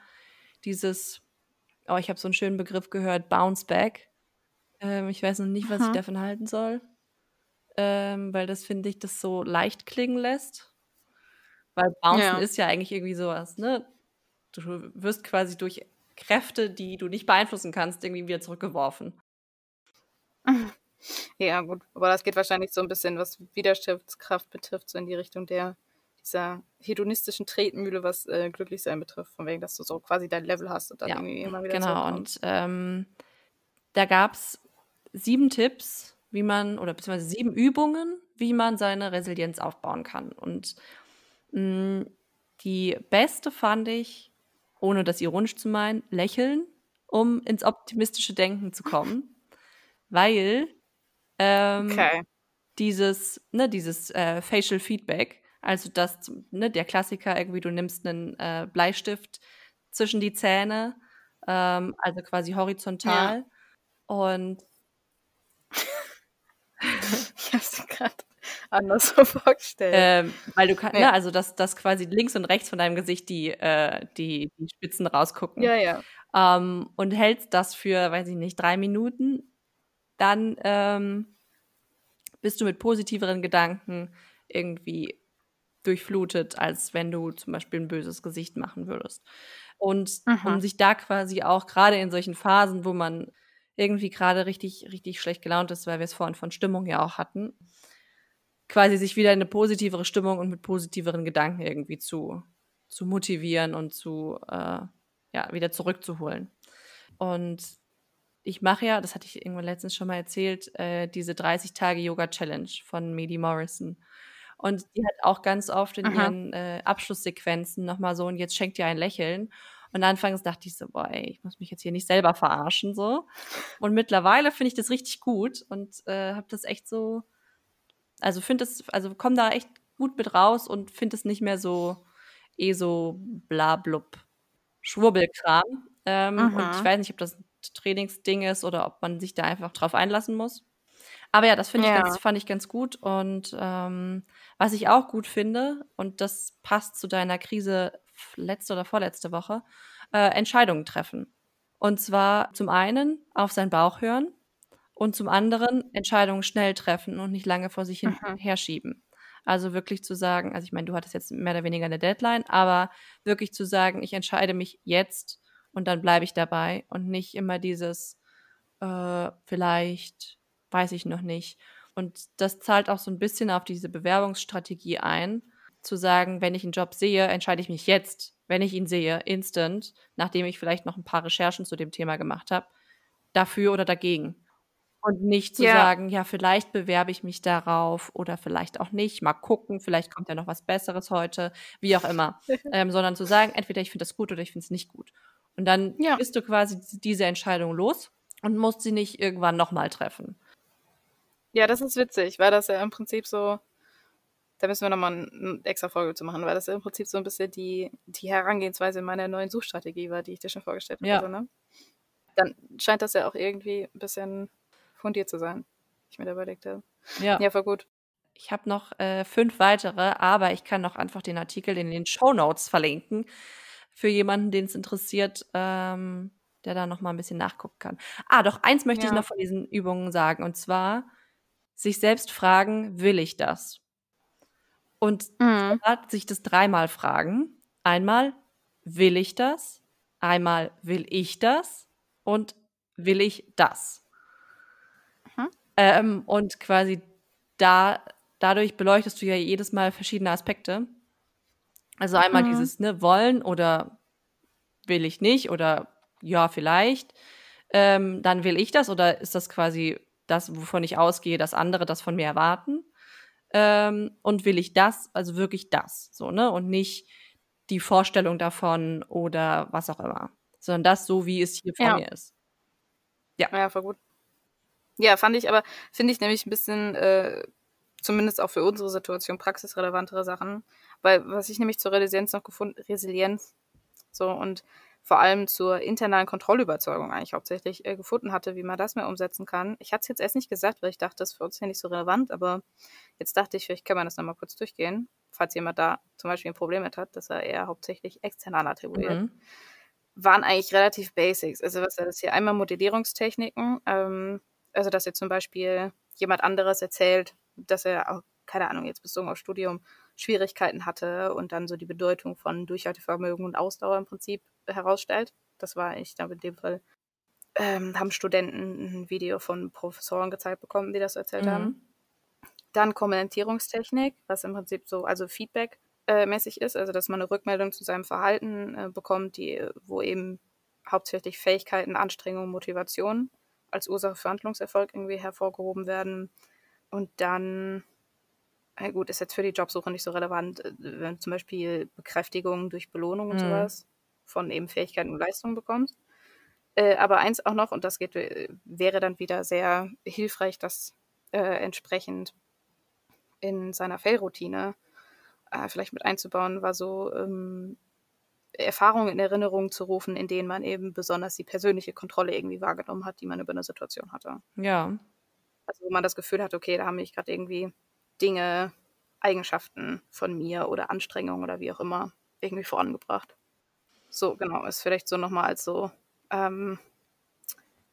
Speaker 2: dieses, oh, ich habe so einen schönen Begriff gehört, Bounce Back. Ähm, ich weiß noch nicht, was ich
Speaker 1: Mhm.
Speaker 2: davon halten soll. Ähm, weil das finde ich, das so leicht klingen lässt. Weil Bouncen
Speaker 1: Ja.
Speaker 2: ist ja eigentlich irgendwie sowas, ne? Du wirst quasi durch Kräfte, die du nicht beeinflussen kannst, irgendwie wieder zurückgeworfen. <laughs>
Speaker 1: Ja, gut. Aber das geht wahrscheinlich so ein bisschen, was Widerstandskraft betrifft, so in die Richtung der dieser hedonistischen Tretmühle, was äh, Glücklichsein betrifft. Von wegen, dass du so quasi dein Level hast und dann
Speaker 2: Ja,
Speaker 1: irgendwie immer wieder
Speaker 2: genau. Und ähm, da gab es sieben Tipps, wie man, oder beziehungsweise sieben Übungen, wie man seine Resilienz aufbauen kann. Und die beste fand ich, ohne das ironisch zu meinen, lächeln, um ins optimistische Denken zu kommen. <laughs> Weil ähm,
Speaker 1: Okay.
Speaker 2: dieses, ne, dieses äh, Facial Feedback, also das, ne, der Klassiker irgendwie, du nimmst einen äh, Bleistift zwischen die Zähne, ähm, also quasi horizontal und <laughs>
Speaker 1: Ich hab's mir gerade anders so <laughs> vorgestellt.
Speaker 2: ähm, weil du kannst,
Speaker 1: Ja.
Speaker 2: ne, also dass, dass quasi links und rechts von deinem Gesicht die, äh, die, die Spitzen rausgucken.
Speaker 1: ja, ja.
Speaker 2: ähm, und hältst das für, weiß ich nicht, drei Minuten, dann ähm, bist du mit positiveren Gedanken irgendwie durchflutet, als wenn du zum Beispiel ein böses Gesicht machen würdest. Und
Speaker 1: Mhm.
Speaker 2: um sich da quasi auch gerade in solchen Phasen, wo man irgendwie gerade richtig, richtig schlecht gelaunt ist, weil wir es vorhin von Stimmung ja auch hatten, quasi sich wieder in eine positivere Stimmung und mit positiveren Gedanken irgendwie zu, zu motivieren und zu, äh, ja, wieder zurückzuholen. Und ich mache ja, das hatte ich irgendwann letztens schon mal erzählt, äh, diese 30-Tage-Yoga-Challenge von Medi Morrison. Und die hat auch ganz oft in
Speaker 1: Mhm.
Speaker 2: ihren äh, Abschlusssequenzen nochmal so, und jetzt schenkt ihr ein Lächeln. Und anfangs dachte ich so, boah, ey, ich muss mich jetzt hier nicht selber verarschen, so. Und mittlerweile finde ich das richtig gut und äh, habe das echt so, also finde das, also komm da echt gut mit raus und finde es nicht mehr so, eh so blablub, Schwurbelkram. Ähm. Und ich weiß nicht, ob das ein Trainingsding ist oder ob man sich da einfach drauf einlassen muss. Aber ja, das finde ich ganz, fand ich ganz gut. Und ähm, was ich auch gut finde, und das passt zu deiner Krise letzte oder vorletzte Woche, äh, Entscheidungen treffen. Und zwar zum einen auf seinen Bauch hören und zum anderen Entscheidungen schnell treffen und nicht lange vor sich hin
Speaker 1: Mhm.
Speaker 2: herschieben. Also wirklich zu sagen, also ich meine, du hattest jetzt mehr oder weniger eine Deadline, aber wirklich zu sagen, ich entscheide mich jetzt und dann bleibe ich dabei und nicht immer dieses äh, vielleicht, weiß ich noch nicht. Und das zahlt auch so ein bisschen auf diese Bewerbungsstrategie ein, zu sagen, wenn ich einen Job sehe, entscheide ich mich jetzt, wenn ich ihn sehe, instant, nachdem ich vielleicht noch ein paar Recherchen zu dem Thema gemacht habe, dafür oder dagegen. Und nicht zu
Speaker 1: Ja.
Speaker 2: sagen, ja, vielleicht bewerbe ich mich darauf oder vielleicht auch nicht, mal gucken, vielleicht kommt ja noch was Besseres heute, wie auch immer. <laughs> ähm, sondern zu sagen, entweder ich finde das gut oder ich finde es nicht gut. Und dann
Speaker 1: Ja.
Speaker 2: bist du quasi diese Entscheidung los und musst sie nicht irgendwann nochmal treffen.
Speaker 1: Ja, das ist witzig, weil das ja im Prinzip so, da müssen wir nochmal eine extra Folge zu machen, weil das ja im Prinzip so ein bisschen die, die Herangehensweise meiner neuen Suchstrategie war, die ich dir schon vorgestellt habe.
Speaker 2: Ja.
Speaker 1: Also, ne? Dann scheint das ja auch irgendwie ein bisschen fundiert zu sein, ich mir da überlegt habe.
Speaker 2: Ja.
Speaker 1: Ja, voll gut.
Speaker 2: Ich habe noch äh, fünf weitere, aber ich kann noch einfach den Artikel in den Show Notes verlinken für jemanden, den es interessiert, ähm, der da noch mal ein bisschen nachgucken kann. Ah, doch eins möchte ich
Speaker 1: Ja.
Speaker 2: noch von diesen Übungen sagen und zwar sich selbst fragen, will ich das? Und
Speaker 1: Mhm.
Speaker 2: sich das dreimal fragen. Einmal will ich das, einmal will ich das und will ich das. Ähm, und quasi da, dadurch beleuchtest du ja jedes Mal verschiedene Aspekte. Also einmal mhm. dieses, ne, wollen oder will ich nicht oder ja, vielleicht. Ähm, dann will ich das oder ist das quasi das, wovon ich ausgehe, dass andere das von mir erwarten? Ähm, und will ich das, also wirklich das, so, ne? Und nicht die Vorstellung davon oder was auch immer, sondern das so, wie es hier vor ja. mir ist.
Speaker 1: Ja. Ja, voll gut. Ja, fand ich, aber finde ich nämlich ein bisschen, äh, zumindest auch für unsere Situation, praxisrelevantere Sachen. Weil, was ich nämlich zur Resilienz noch gefunden, Resilienz, so, und vor allem zur internalen Kontrollüberzeugung eigentlich hauptsächlich äh, gefunden hatte, wie man das mehr umsetzen kann. Ich hatte es jetzt erst nicht gesagt, weil ich dachte, das ist für uns ja nicht so relevant, aber jetzt dachte ich, vielleicht kann man das nochmal kurz durchgehen, falls jemand da zum Beispiel ein Problem mit hat, dass er eher hauptsächlich external attribuiert. Mhm. Waren eigentlich relativ Basics. Also was ist das hier? Einmal Modellierungstechniken, ähm, also dass ihr zum Beispiel jemand anderes erzählt, dass er auch, keine Ahnung, jetzt bezogen auf Studium, Schwierigkeiten hatte und dann so die Bedeutung von Durchhaltevermögen und Ausdauer im Prinzip herausstellt. Das war ich glaube in dem Fall. Ähm, haben Studenten ein Video von Professoren gezeigt bekommen, die das erzählt mhm. haben. Dann Kommentierungstechnik, was im Prinzip so, also Feedback äh, mäßig ist, also dass man eine Rückmeldung zu seinem Verhalten äh, bekommt, die, wo eben hauptsächlich Fähigkeiten, Anstrengungen, Motivation als Ursache für Handlungserfolg irgendwie hervorgehoben werden. Und dann ja gut, ist jetzt für die Jobsuche nicht so relevant, äh, wenn zum Beispiel Bekräftigung durch Belohnung und mhm. sowas von eben Fähigkeiten und Leistungen bekommst. Äh, aber eins auch noch, und das geht, äh, wäre dann wieder sehr hilfreich, das äh, entsprechend in seiner Fail-Routine äh, vielleicht mit einzubauen, war so ähm, Erfahrungen in Erinnerung zu rufen, in denen man eben besonders die persönliche Kontrolle irgendwie wahrgenommen hat, die man über eine Situation hatte.
Speaker 2: Ja.
Speaker 1: Also wo man das Gefühl hat, okay, da haben mich gerade irgendwie Dinge, Eigenschaften von mir oder Anstrengungen oder wie auch immer irgendwie vorangebracht. So, genau, ist vielleicht so nochmal als so, ähm,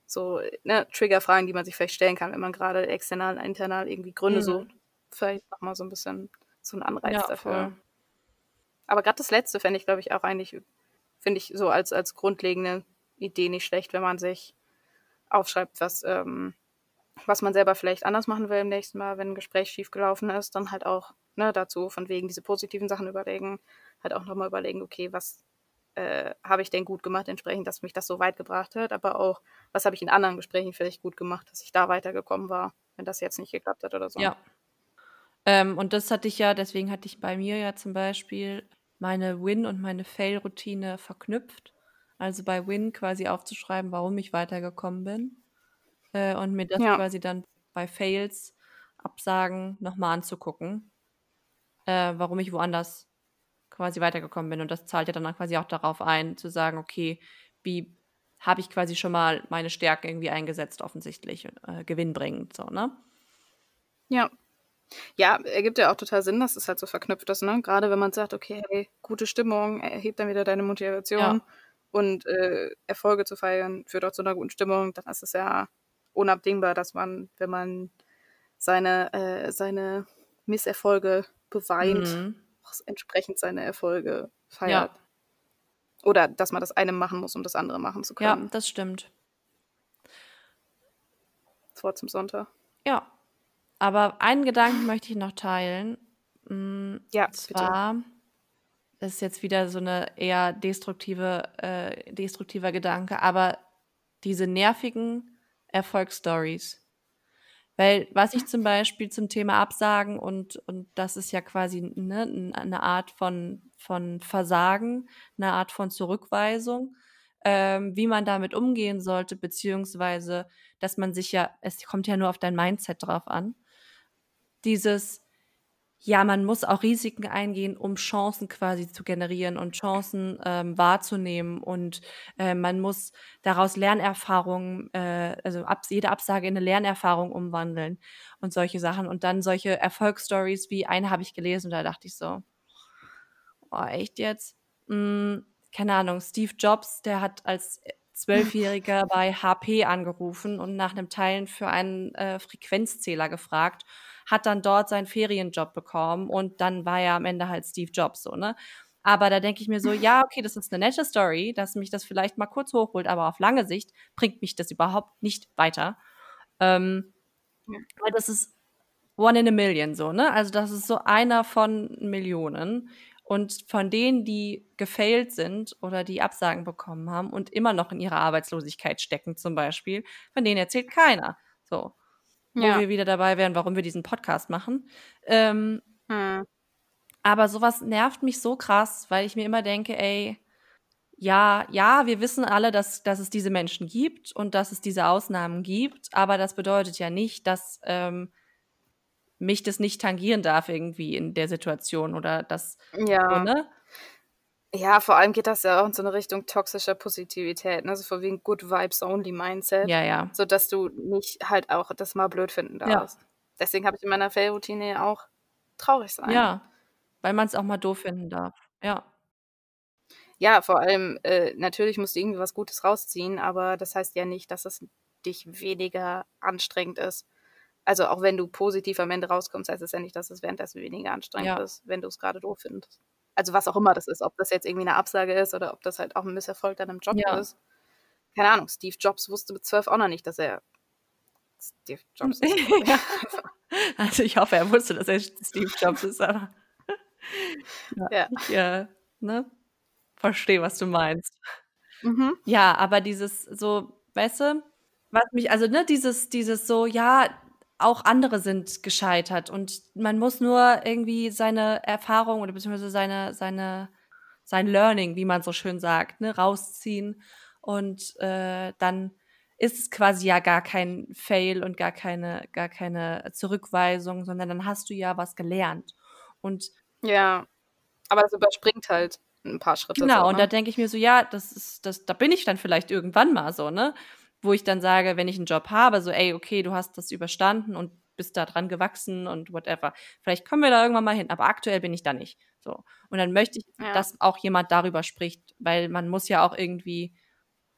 Speaker 1: so ne, Triggerfragen, die man sich vielleicht stellen kann, wenn man gerade external und internal irgendwie Gründe mhm. sucht. Vielleicht nochmal so ein bisschen so ein Anreiz ja, dafür. Voll. Aber gerade das letzte fände ich, glaube ich, auch eigentlich, finde ich so als, als grundlegende Idee nicht schlecht, wenn man sich aufschreibt, was, ähm, was man selber vielleicht anders machen will im nächsten Mal, wenn ein Gespräch schiefgelaufen ist, dann halt auch ne, dazu von wegen diese positiven Sachen überlegen, halt auch nochmal überlegen, okay, was äh, habe ich denn gut gemacht, entsprechend, dass mich das so weit gebracht hat, aber auch, was habe ich in anderen Gesprächen vielleicht gut gemacht, dass ich da weitergekommen war, wenn das jetzt nicht geklappt hat oder so.
Speaker 2: Ja. Ähm, und das hatte ich ja, deswegen hatte ich bei mir ja zum Beispiel meine Win- und meine Fail-Routine verknüpft. Also bei Win quasi aufzuschreiben, warum ich weitergekommen bin äh, und mir das ja. quasi dann bei Fails, Absagen nochmal anzugucken, äh, warum ich woanders quasi weitergekommen bin. Und das zahlt ja dann quasi auch darauf ein, zu sagen, okay, wie habe ich quasi schon mal meine Stärken irgendwie eingesetzt, offensichtlich, äh, gewinnbringend, so, ne?
Speaker 1: Ja. Ja, ergibt ja auch total Sinn, dass es halt so verknüpft ist, ne? Gerade wenn man sagt, okay, hey, gute Stimmung, erhebt dann wieder deine Motivation ja. und äh, Erfolge zu feiern führt auch zu einer guten Stimmung, dann ist es ja unabdingbar, dass man, wenn man seine, äh, seine Misserfolge beweint, mhm. auch entsprechend seine Erfolge feiert. Ja. Oder dass man das eine machen muss, um das andere machen zu können.
Speaker 2: Ja, das stimmt.
Speaker 1: Das Wort zum Sonntag.
Speaker 2: Ja. Aber einen Gedanken möchte ich noch teilen. Ja, und zwar bitte. ist jetzt wieder so eine eher destruktive, äh, destruktiver Gedanke, aber diese nervigen Erfolgsstories. Weil was ich zum Beispiel zum Thema Absagen und, und das ist ja quasi ne, eine Art von, von Versagen, eine Art von Zurückweisung, ähm, wie man damit umgehen sollte, beziehungsweise, dass man sich ja, es kommt ja nur auf dein Mindset drauf an, dieses, ja, man muss auch Risiken eingehen, um Chancen quasi zu generieren und Chancen ähm, wahrzunehmen. Und äh, man muss daraus Lernerfahrungen, äh, also ab, jede Absage in eine Lernerfahrung umwandeln und solche Sachen. Und dann solche Erfolgsstories wie eine habe ich gelesen und da dachte ich so, oh, echt jetzt? Hm, keine Ahnung, Steve Jobs, der hat als Zwölfjähriger <laughs> bei HP angerufen und nach einem Teilen für einen äh, Frequenzzähler gefragt hat dann dort seinen Ferienjob bekommen und dann war er am Ende halt Steve Jobs so, ne? Aber da denke ich mir so, ja, okay, das ist eine nette Story, dass mich das vielleicht mal kurz hochholt, aber auf lange Sicht bringt mich das überhaupt nicht weiter. Ähm, ja. Weil das ist one in a million so, ne? Also das ist so einer von Millionen. Und von denen, die gefailt sind oder die Absagen bekommen haben und immer noch in ihrer Arbeitslosigkeit stecken, zum Beispiel, von denen erzählt keiner. So. Ja. Wo wir wieder dabei wären, warum wir diesen Podcast machen. Ähm, hm. Aber sowas nervt mich so krass, weil ich mir immer denke, ey, ja, ja, wir wissen alle, dass, dass es diese Menschen gibt und dass es diese Ausnahmen gibt, aber das bedeutet ja nicht, dass ähm, mich das nicht tangieren darf irgendwie in der Situation oder das,
Speaker 1: ja. Ne? Ja, vor allem geht das ja auch in so eine Richtung toxischer Positivität, ne? So von wegen Good Vibes Only Mindset.
Speaker 2: Ja, ja.
Speaker 1: So dass du nicht halt auch das mal blöd finden darfst. Ja. Deswegen habe ich in meiner Fail-Routine auch traurig sein.
Speaker 2: Ja, weil man es auch mal doof finden darf. Ja.
Speaker 1: Ja, vor allem, äh, natürlich musst du irgendwie was Gutes rausziehen, aber das heißt ja nicht, dass es dich weniger anstrengend ist also auch wenn du positiv am Ende rauskommst, heißt es ja nicht, dass es währenddessen weniger anstrengend ja. ist, wenn du es gerade doof findest. Also was auch immer das ist, ob das jetzt irgendwie eine Absage ist oder ob das halt auch ein Misserfolg dann im Job ja. ist. Keine Ahnung, Steve Jobs wusste mit zwölf auch noch nicht, dass er Steve Jobs ist. <laughs> ja.
Speaker 2: Also ich hoffe, er wusste, dass er Steve Jobs ist, aber <laughs> ja, ich äh, ne, verstehe, was du meinst. Mhm. Ja, aber dieses so, weißt du, was mich, also ne, dieses, dieses so, ja, auch andere sind gescheitert und man muss nur irgendwie seine Erfahrung oder beziehungsweise seine, seine, sein Learning, wie man so schön sagt, ne, rausziehen und äh, dann ist es quasi ja gar kein Fail und gar keine, gar keine Zurückweisung, sondern dann hast du ja was gelernt. Und
Speaker 1: ja, aber es überspringt halt ein paar Schritte.
Speaker 2: Genau, so, ne? und da denke ich mir so, ja, das ist, das, da bin ich dann vielleicht irgendwann mal so, ne? Wo ich dann sage, wenn ich einen Job habe, so, ey, okay, du hast das überstanden und bist da dran gewachsen und whatever. Vielleicht kommen wir da irgendwann mal hin, aber aktuell bin ich da nicht. So. Und dann möchte ich, ja. dass auch jemand darüber spricht, weil man muss ja auch irgendwie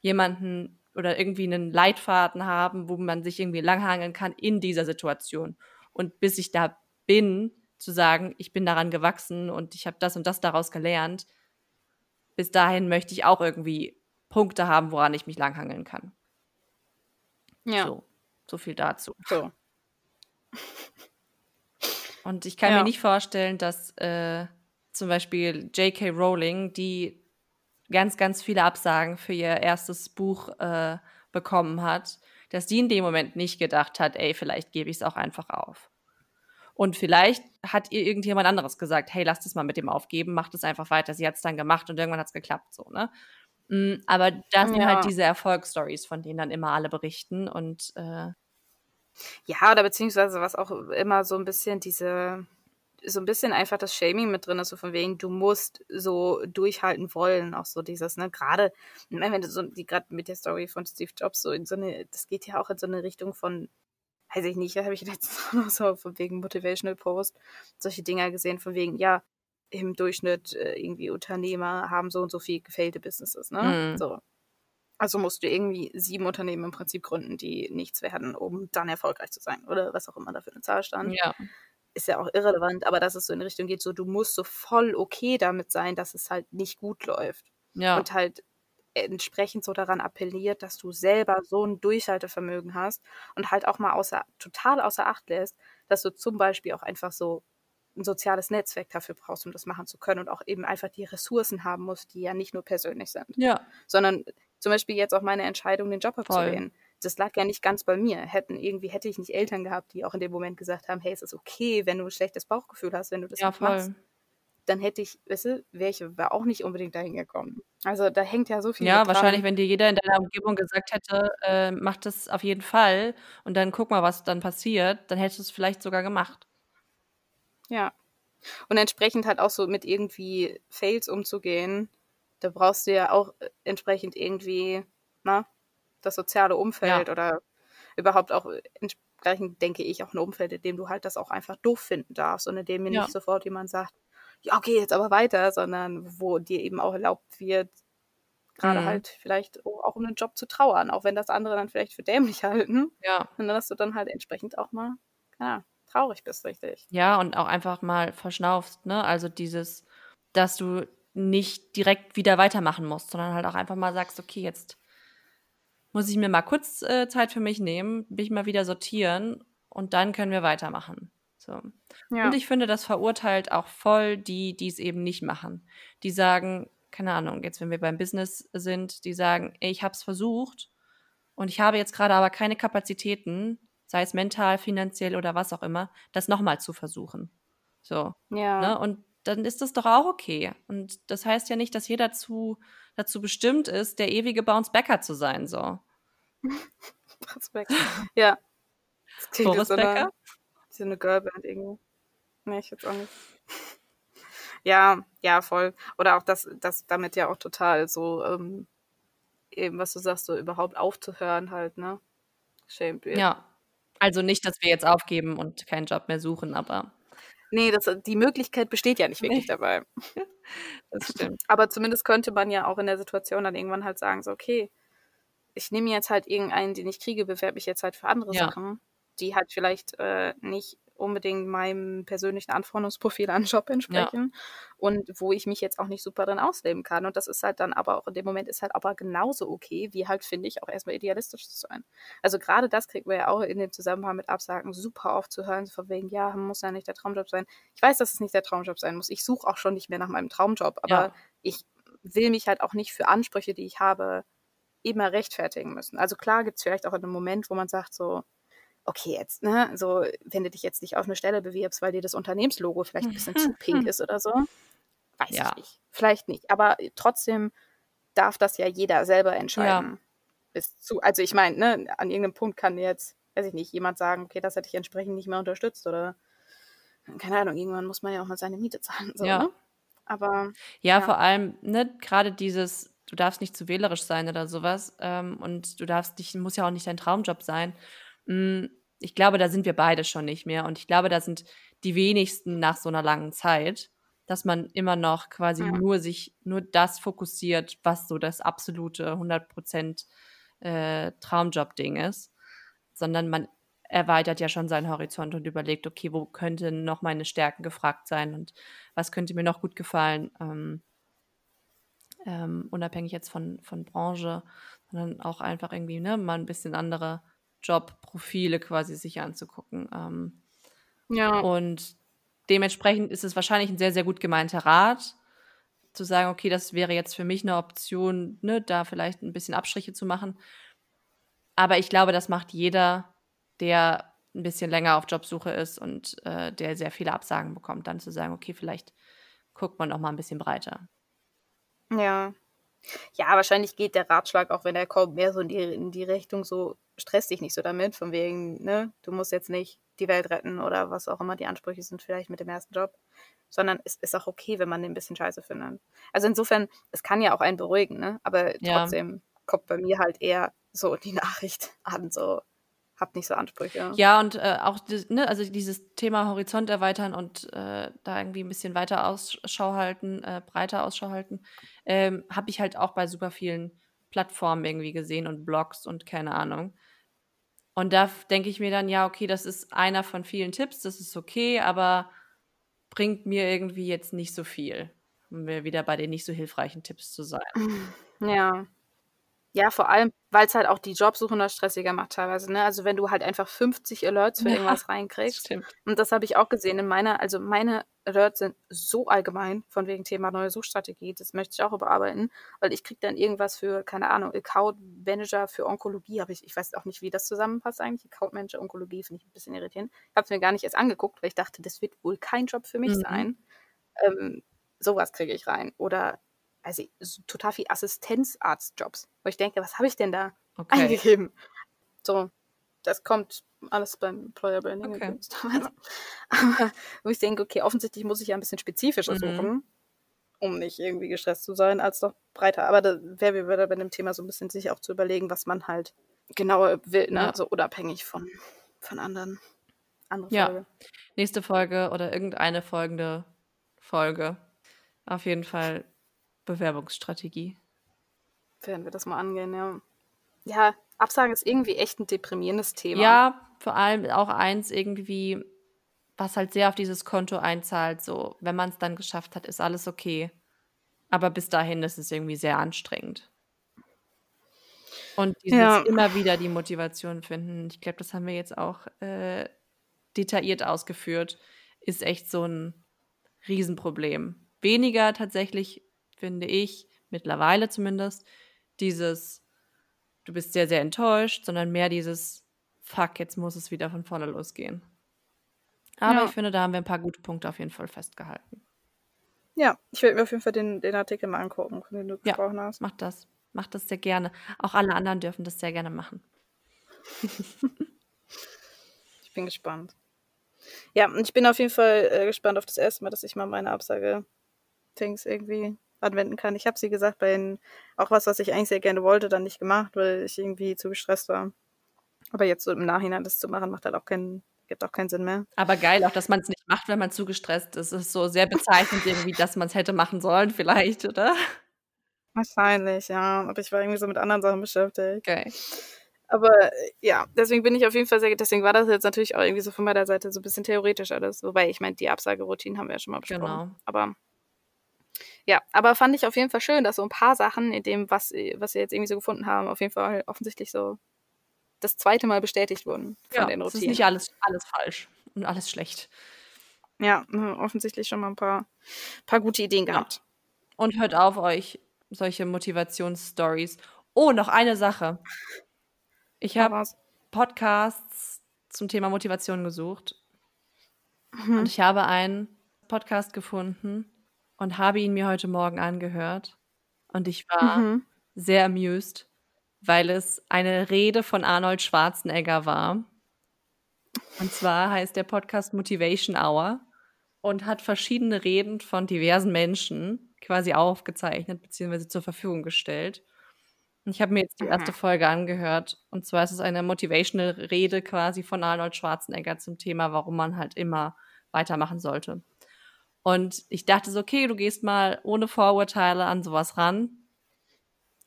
Speaker 2: jemanden oder irgendwie einen Leitfaden haben, wo man sich irgendwie langhangeln kann in dieser Situation. Und bis ich da bin, zu sagen, ich bin daran gewachsen und ich habe das und das daraus gelernt, bis dahin möchte ich auch irgendwie Punkte haben, woran ich mich langhangeln kann. Ja. So, so viel dazu. So. <laughs> Und ich kann ja. mir nicht vorstellen, dass äh, zum Beispiel J.K. Rowling, die ganz, ganz viele Absagen für ihr erstes Buch äh, bekommen hat, dass die in dem Moment nicht gedacht hat, ey, vielleicht gebe ich es auch einfach auf. Und vielleicht hat ihr irgendjemand anderes gesagt, hey, lass das mal mit dem aufgeben, mach das einfach weiter. Sie hat es dann gemacht und irgendwann hat es geklappt, so, ne? Mm, aber das sind halt diese Erfolgsstories, von denen dann immer alle berichten und äh,
Speaker 1: ja, oder beziehungsweise was auch immer so ein bisschen diese, so ein bisschen einfach das Shaming mit drin ist, so von wegen, du musst so durchhalten wollen, auch so dieses, ne, gerade, wenn du so, die gerade mit der Story von Steve Jobs so in so eine, das geht ja auch in so eine Richtung von, weiß ich nicht, da habe ich letztens <laughs> noch so von wegen Motivational Post, solche Dinger gesehen, von wegen, ja, im Durchschnitt äh, irgendwie Unternehmer haben so und so viel gefailte Businesses, ne? Mhm. So. Also musst du irgendwie sieben Unternehmen im Prinzip gründen, die nichts werden, um dann erfolgreich zu sein. Oder was auch immer da für eine Zahl stand.
Speaker 2: Ja.
Speaker 1: Ist ja auch irrelevant, aber dass es so in Richtung geht, so du musst so voll okay damit sein, dass es halt nicht gut läuft.
Speaker 2: Ja.
Speaker 1: Und halt entsprechend so daran appelliert, dass du selber so ein Durchhaltevermögen hast und halt auch mal außer, total außer Acht lässt, dass du zum Beispiel auch einfach so ein soziales Netzwerk dafür brauchst, um das machen zu können und auch eben einfach die Ressourcen haben musst, die ja nicht nur persönlich sind,
Speaker 2: ja.
Speaker 1: sondern zum Beispiel jetzt auch meine Entscheidung, den Job abzulehnen. Das lag ja nicht ganz bei mir. Hätten irgendwie hätte ich nicht Eltern gehabt, die auch in dem Moment gesagt haben, hey, es ist okay, wenn du ein schlechtes Bauchgefühl hast, wenn du das ja, nicht voll. machst. Dann hätte ich, weißt du, welche war auch nicht unbedingt dahin gekommen. Also da hängt ja so viel.
Speaker 2: Ja, wahrscheinlich, wenn dir jeder in deiner Umgebung gesagt hätte, äh, mach das auf jeden Fall und dann guck mal, was dann passiert, dann hättest du es vielleicht sogar gemacht.
Speaker 1: Ja. Und entsprechend halt auch so mit irgendwie Fails umzugehen, da brauchst du ja auch äh, entsprechend irgendwie, na, das soziale Umfeld ja. oder überhaupt auch entsprechend, denke ich, auch ein Umfeld, in dem du halt das auch einfach doof finden darfst und in dem mir ja. nicht sofort jemand sagt, ja, okay, jetzt aber weiter, sondern wo dir eben auch erlaubt wird, gerade mhm. halt vielleicht auch um einen Job zu trauern, auch wenn das andere dann vielleicht für dämlich <laughs> halten.
Speaker 2: Ja.
Speaker 1: Und dass du dann halt entsprechend auch mal, ja, traurig bist, richtig.
Speaker 2: Ja, und auch einfach mal verschnaufst, ne? Also dieses, dass du nicht direkt wieder weitermachen musst, sondern halt auch einfach mal sagst, okay, jetzt muss ich mir mal kurz äh, Zeit für mich nehmen, mich mal wieder sortieren und dann können wir weitermachen. So. Ja. Und ich finde, das verurteilt auch voll die, die es eben nicht machen. Die sagen, keine Ahnung, jetzt wenn wir beim Business sind, die sagen, ey, ich habe es versucht und ich habe jetzt gerade aber keine Kapazitäten, sei es mental, finanziell oder was auch immer, das nochmal zu versuchen. So. Ja. Ne? Und dann ist das doch auch okay. Und das heißt ja nicht, dass jeder dazu, dazu bestimmt ist, der ewige Bounce-Backer zu sein. So. <laughs>
Speaker 1: Bounce-Backer. Ja. Das klingt Boris so Becker? Eine, so eine Girlband irgendwie. Nee, ich jetzt auch nicht. <laughs> Ja, ja, voll. Oder auch das, das damit ja auch total so, ähm, eben, was du sagst, so überhaupt aufzuhören halt, ne?
Speaker 2: Shame. Ja. Also nicht, dass wir jetzt aufgeben und keinen Job mehr suchen, aber
Speaker 1: Nee, das, die Möglichkeit besteht ja nicht wirklich nee. dabei. <laughs> Das stimmt. Aber zumindest könnte man ja auch in der Situation dann irgendwann halt sagen, so, okay, ich nehme jetzt halt irgendeinen, den ich kriege, bewerbe mich jetzt halt für andere ja. Sachen, die halt vielleicht äh, nicht unbedingt meinem persönlichen Anforderungsprofil an Job entsprechen ja. und wo ich mich jetzt auch nicht super drin ausleben kann. Und das ist halt dann aber auch in dem Moment ist halt aber genauso okay, wie halt, finde ich, auch erstmal idealistisch zu sein. Also gerade das kriegen wir ja auch in dem Zusammenhang mit Absagen super oft zu hören, so von wegen, ja, muss ja nicht der Traumjob sein. Ich weiß, dass es nicht der Traumjob sein muss. Ich suche auch schon nicht mehr nach meinem Traumjob, aber ja. ich will mich halt auch nicht für Ansprüche, die ich habe, immer rechtfertigen müssen. Also klar gibt es vielleicht auch einen Moment, wo man sagt so, okay, jetzt, ne, so, wenn du dich jetzt nicht auf eine Stelle bewirbst, weil dir das Unternehmenslogo vielleicht ein bisschen zu pink ist oder so, weiß ja. ich nicht. Vielleicht nicht. Aber trotzdem darf das ja jeder selber entscheiden. Ja. Bis zu, also ich meine, ne, an irgendeinem Punkt kann jetzt, weiß ich nicht, jemand sagen, okay, das hätte ich entsprechend nicht mehr unterstützt oder keine Ahnung, irgendwann muss man ja auch mal seine Miete zahlen. So, ja. Ne?
Speaker 2: Aber. Ja, ja, vor allem, ne, gerade dieses, du darfst nicht zu wählerisch sein oder sowas. Ähm, und du darfst nicht, muss ja auch nicht dein Traumjob sein. Hm, ich glaube, da sind wir beide schon nicht mehr. Und ich glaube, da sind die wenigsten nach so einer langen Zeit, dass man immer noch quasi ja. nur sich, nur das fokussiert, was so das absolute 100% äh, Traumjob-Ding ist, sondern man erweitert ja schon seinen Horizont und überlegt, okay, wo könnten noch meine Stärken gefragt sein und was könnte mir noch gut gefallen, ähm, ähm, unabhängig jetzt von, von Branche, sondern auch einfach irgendwie ne, mal ein bisschen andere Jobprofile quasi sich anzugucken. Ähm, ja. Und dementsprechend ist es wahrscheinlich ein sehr, sehr gut gemeinter Rat, zu sagen, okay, das wäre jetzt für mich eine Option, ne, da vielleicht ein bisschen Abstriche zu machen. Aber ich glaube, das macht jeder, der ein bisschen länger auf Jobsuche ist und äh, der sehr viele Absagen bekommt, dann zu sagen, okay, vielleicht guckt man auch mal ein bisschen breiter.
Speaker 1: Ja. Ja, wahrscheinlich geht der Ratschlag, auch wenn er kommt, mehr so in die, in die Richtung so, stress dich nicht so damit, von wegen, ne, du musst jetzt nicht die Welt retten oder was auch immer die Ansprüche sind, vielleicht mit dem ersten Job, sondern es ist auch okay, wenn man den ein bisschen scheiße findet. Also insofern, es kann ja auch einen beruhigen, ne, aber trotzdem ja. kommt bei mir halt eher so die <laughs> Nachricht an, so, hab nicht so Ansprüche.
Speaker 2: Ja, und äh, auch ne, also dieses Thema Horizont erweitern und äh, da irgendwie ein bisschen weiter Ausschau halten, äh, breiter Ausschau halten, ähm, habe ich halt auch bei super vielen Plattformen irgendwie gesehen und Blogs und keine Ahnung. Und da denke ich mir dann, ja, okay, das ist einer von vielen Tipps, das ist okay, aber bringt mir irgendwie jetzt nicht so viel, um wieder bei den nicht so hilfreichen Tipps zu sein. <laughs>
Speaker 1: Ja. Ja, vor allem, weil es halt auch die Jobsuche noch stressiger macht teilweise. Ne? Also wenn du halt einfach 50 Alerts für ja, irgendwas reinkriegst. Stimmt. Und das habe ich auch gesehen in meiner, also meine Alerts sind so allgemein von wegen Thema neue Suchstrategie. Das möchte ich auch überarbeiten, weil ich kriege dann irgendwas für, keine Ahnung, Account Manager für Onkologie. Aber ich, ich weiß auch nicht, wie das zusammenpasst eigentlich. Account Manager Onkologie finde ich ein bisschen irritierend. Ich habe es mir gar nicht erst angeguckt, weil ich dachte, das wird wohl kein Job für mich mhm. sein. Ähm, sowas kriege ich rein. Oder also total viel Assistenzarztjobs, wo ich denke, was habe ich denn da okay. eingegeben? So, das kommt alles beim Employer Branding. Okay. <laughs> Aber wo ich denke, okay, offensichtlich muss ich ja ein bisschen spezifischer mhm. suchen, um nicht irgendwie gestresst zu sein, als doch breiter. Aber da wäre wir bei dem Thema so ein bisschen sich auch zu überlegen, was man halt genauer will, ne? Ja. Also unabhängig von, von anderen.
Speaker 2: Andere ja. Folge. Nächste Folge oder irgendeine folgende Folge. Auf jeden Fall Bewerbungsstrategie.
Speaker 1: Werden wir das mal angehen, ja. Ja, Absagen ist irgendwie echt ein deprimierendes Thema.
Speaker 2: Ja, vor allem auch eins irgendwie, was halt sehr auf dieses Konto einzahlt. So, wenn man es dann geschafft hat, ist alles okay. Aber bis dahin ist es irgendwie sehr anstrengend. Und dieses
Speaker 1: Ja.
Speaker 2: immer wieder die Motivation finden, ich glaube, das haben wir jetzt auch äh, detailliert ausgeführt, ist echt so ein Riesenproblem. Weniger tatsächlich, finde ich, mittlerweile zumindest, dieses, du bist sehr, sehr enttäuscht, sondern mehr dieses, fuck, jetzt muss es wieder von vorne losgehen. Aber
Speaker 1: Ja.
Speaker 2: ich finde, da haben wir ein paar gute Punkte auf jeden Fall festgehalten.
Speaker 1: Ja, ich werde mir auf jeden Fall den, den Artikel mal angucken, dem du
Speaker 2: Ja.
Speaker 1: gesprochen hast.
Speaker 2: Macht das. Macht das sehr gerne. Auch alle anderen dürfen das sehr gerne machen. <laughs>
Speaker 1: Ich bin gespannt. Ja, und ich bin auf jeden Fall äh, gespannt auf das erste Mal, dass ich mal meine Absage-Things irgendwie anwenden kann. Ich habe sie gesagt, bei den, auch was, was ich eigentlich sehr gerne wollte, dann nicht gemacht, weil ich irgendwie zu gestresst war. Aber jetzt so im Nachhinein das zu machen, macht halt auch keinen, gibt auch keinen Sinn mehr.
Speaker 2: Aber geil auch, dass man es nicht macht, wenn man zu gestresst ist. Es ist so sehr bezeichnend irgendwie, dass man es hätte machen sollen vielleicht, oder?
Speaker 1: Wahrscheinlich, ja. Aber ich war irgendwie so mit anderen Sachen beschäftigt.
Speaker 2: Geil.
Speaker 1: Aber äh, ja, deswegen bin ich auf jeden Fall sehr, deswegen war das jetzt natürlich auch irgendwie so von meiner Seite so ein bisschen theoretisch alles. Wobei, ich meine, die Absageroutinen haben wir ja schon mal besprochen.
Speaker 2: Genau.
Speaker 1: Aber ja, aber fand ich auf jeden Fall schön, dass so ein paar Sachen in dem, was, was wir jetzt irgendwie so gefunden haben, auf jeden Fall offensichtlich so das zweite Mal bestätigt wurden von
Speaker 2: Ja,
Speaker 1: den
Speaker 2: es ist
Speaker 1: Routinen.
Speaker 2: nicht alles, alles falsch und alles schlecht.
Speaker 1: Ja, äh, offensichtlich schon mal ein paar, paar gute Ideen
Speaker 2: Ja.
Speaker 1: gehabt.
Speaker 2: Und hört auf, euch solche Motivationsstories. Oh, noch eine Sache. Ich habe Podcasts zum Thema Motivation gesucht.
Speaker 1: Mhm.
Speaker 2: Und ich habe einen Podcast gefunden und habe ihn mir heute Morgen angehört. Und ich war
Speaker 1: Mhm.
Speaker 2: sehr amused, weil es eine Rede von Arnold Schwarzenegger war. Und zwar heißt der Podcast Motivation Hour und hat verschiedene Reden von diversen Menschen quasi aufgezeichnet bzw. zur Verfügung gestellt. Und ich habe mir jetzt die erste. Folge angehört. Und zwar ist es eine motivational Rede quasi von Arnold Schwarzenegger zum Thema, warum man halt immer weitermachen sollte. Und ich dachte so, okay, du gehst mal ohne Vorurteile an sowas ran.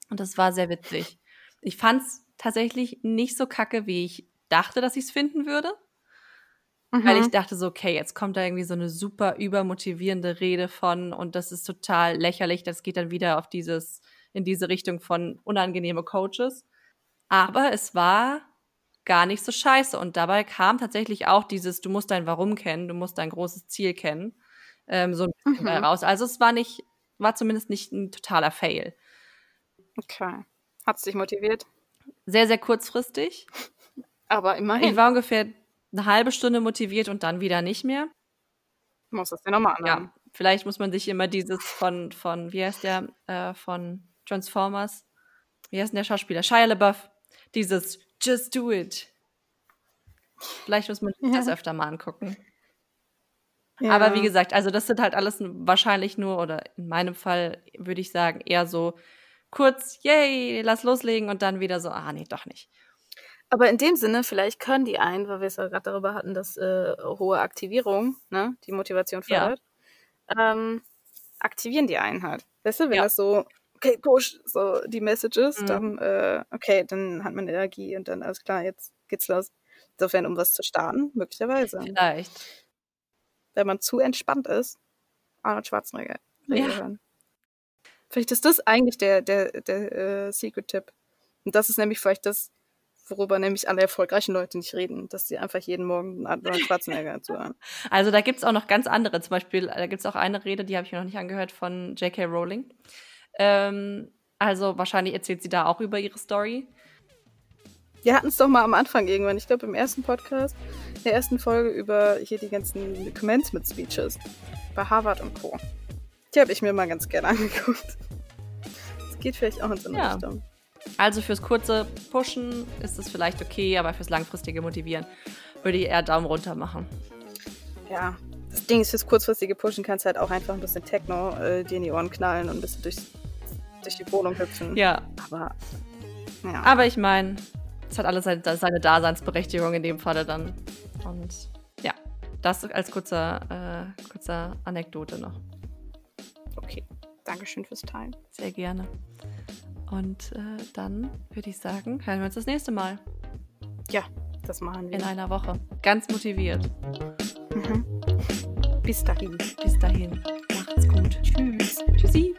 Speaker 2: Und das war sehr witzig. Ich fand es tatsächlich nicht so kacke, wie ich dachte, dass ich es finden würde. Weil ich
Speaker 1: Mhm.
Speaker 2: dachte so, okay, jetzt kommt da irgendwie so eine super übermotivierende Rede von und das ist total lächerlich. Das geht dann wieder auf dieses, in diese Richtung von unangenehme Coaches. Aber es war gar nicht so scheiße. Und dabei kam tatsächlich auch dieses, du musst dein Warum kennen, du musst dein großes Ziel kennen, ähm, so ein bisschen
Speaker 1: Mhm.
Speaker 2: raus. Also es war nicht, war zumindest nicht ein totaler Fail.
Speaker 1: Okay. Hat es dich motiviert?
Speaker 2: Sehr, sehr kurzfristig.
Speaker 1: Aber
Speaker 2: Ich
Speaker 1: immerhin.
Speaker 2: war ungefähr eine halbe Stunde motiviert und dann wieder nicht mehr.
Speaker 1: muss das ja nochmal anhören.
Speaker 2: Ja, vielleicht muss man sich immer dieses von, von wie heißt der, äh, von Transformers, wie heißt denn der Schauspieler? Shia LaBeouf, dieses Just do it. Vielleicht muss man sich
Speaker 1: Ja.
Speaker 2: das öfter mal angucken.
Speaker 1: Ja.
Speaker 2: Aber wie gesagt, also das sind halt alles wahrscheinlich nur, oder in meinem Fall würde ich sagen, eher so kurz, yay, lass loslegen und dann wieder so, ah nee, doch nicht.
Speaker 1: Aber in dem Sinne, vielleicht können die einen, weil wir es ja gerade darüber hatten, dass äh, hohe Aktivierung, ne, die Motivation
Speaker 2: Ja.
Speaker 1: fördert, ähm, aktivieren die einen halt. Weißt du, wenn
Speaker 2: Ja.
Speaker 1: das so, okay, push, so die Messages,
Speaker 2: Mhm.
Speaker 1: dann, äh, okay, dann hat man Energie und dann alles klar, jetzt geht's los. Insofern, um was zu starten, möglicherweise.
Speaker 2: Vielleicht.
Speaker 1: Wenn man zu entspannt ist, Arnold Schwarzenegger
Speaker 2: Ja.
Speaker 1: hören. Vielleicht ist das eigentlich der, der, der äh, Secret-Tipp. Und das ist nämlich vielleicht das, worüber nämlich alle erfolgreichen Leute nicht reden, dass sie einfach jeden Morgen Arnold Schwarzenegger <laughs> zuhören.
Speaker 2: Also da gibt es auch noch ganz andere. Zum Beispiel, da gibt es auch eine Rede, die habe ich mir noch nicht angehört, von J.K. Rowling. Ähm, also wahrscheinlich erzählt sie da auch über ihre Story.
Speaker 1: Wir hatten es doch mal am Anfang irgendwann, ich glaube im ersten Podcast, in der ersten Folge über hier die ganzen Commencement-Speeches bei Harvard und Co. Die habe ich mir mal ganz gerne <laughs> angeguckt. Das geht vielleicht auch in so eine
Speaker 2: Ja.
Speaker 1: Richtung.
Speaker 2: Also fürs kurze Pushen ist es vielleicht okay, aber fürs langfristige Motivieren würde ich eher Daumen runter machen.
Speaker 1: Ja, das Ding ist, fürs kurzfristige Pushen kannst du halt auch einfach ein bisschen Techno äh, dir in die Ohren knallen und ein bisschen durch, durch die Wohnung hüpfen.
Speaker 2: Ja,
Speaker 1: Aber, ja.
Speaker 2: aber ich meine, es hat alles seine, seine Daseinsberechtigung in dem Falle dann. Und ja, das als kurzer, äh, kurzer Anekdote noch.
Speaker 1: okay. Dankeschön fürs Teilen.
Speaker 2: Sehr gerne. Und äh, dann würde ich sagen, hören wir uns das nächste Mal
Speaker 1: Ja, das machen wir.
Speaker 2: in einer Woche. Ganz motiviert.
Speaker 1: Mhm. Bis dahin.
Speaker 2: Bis dahin. Macht's gut.
Speaker 1: Tschüss.
Speaker 2: Tschüssi.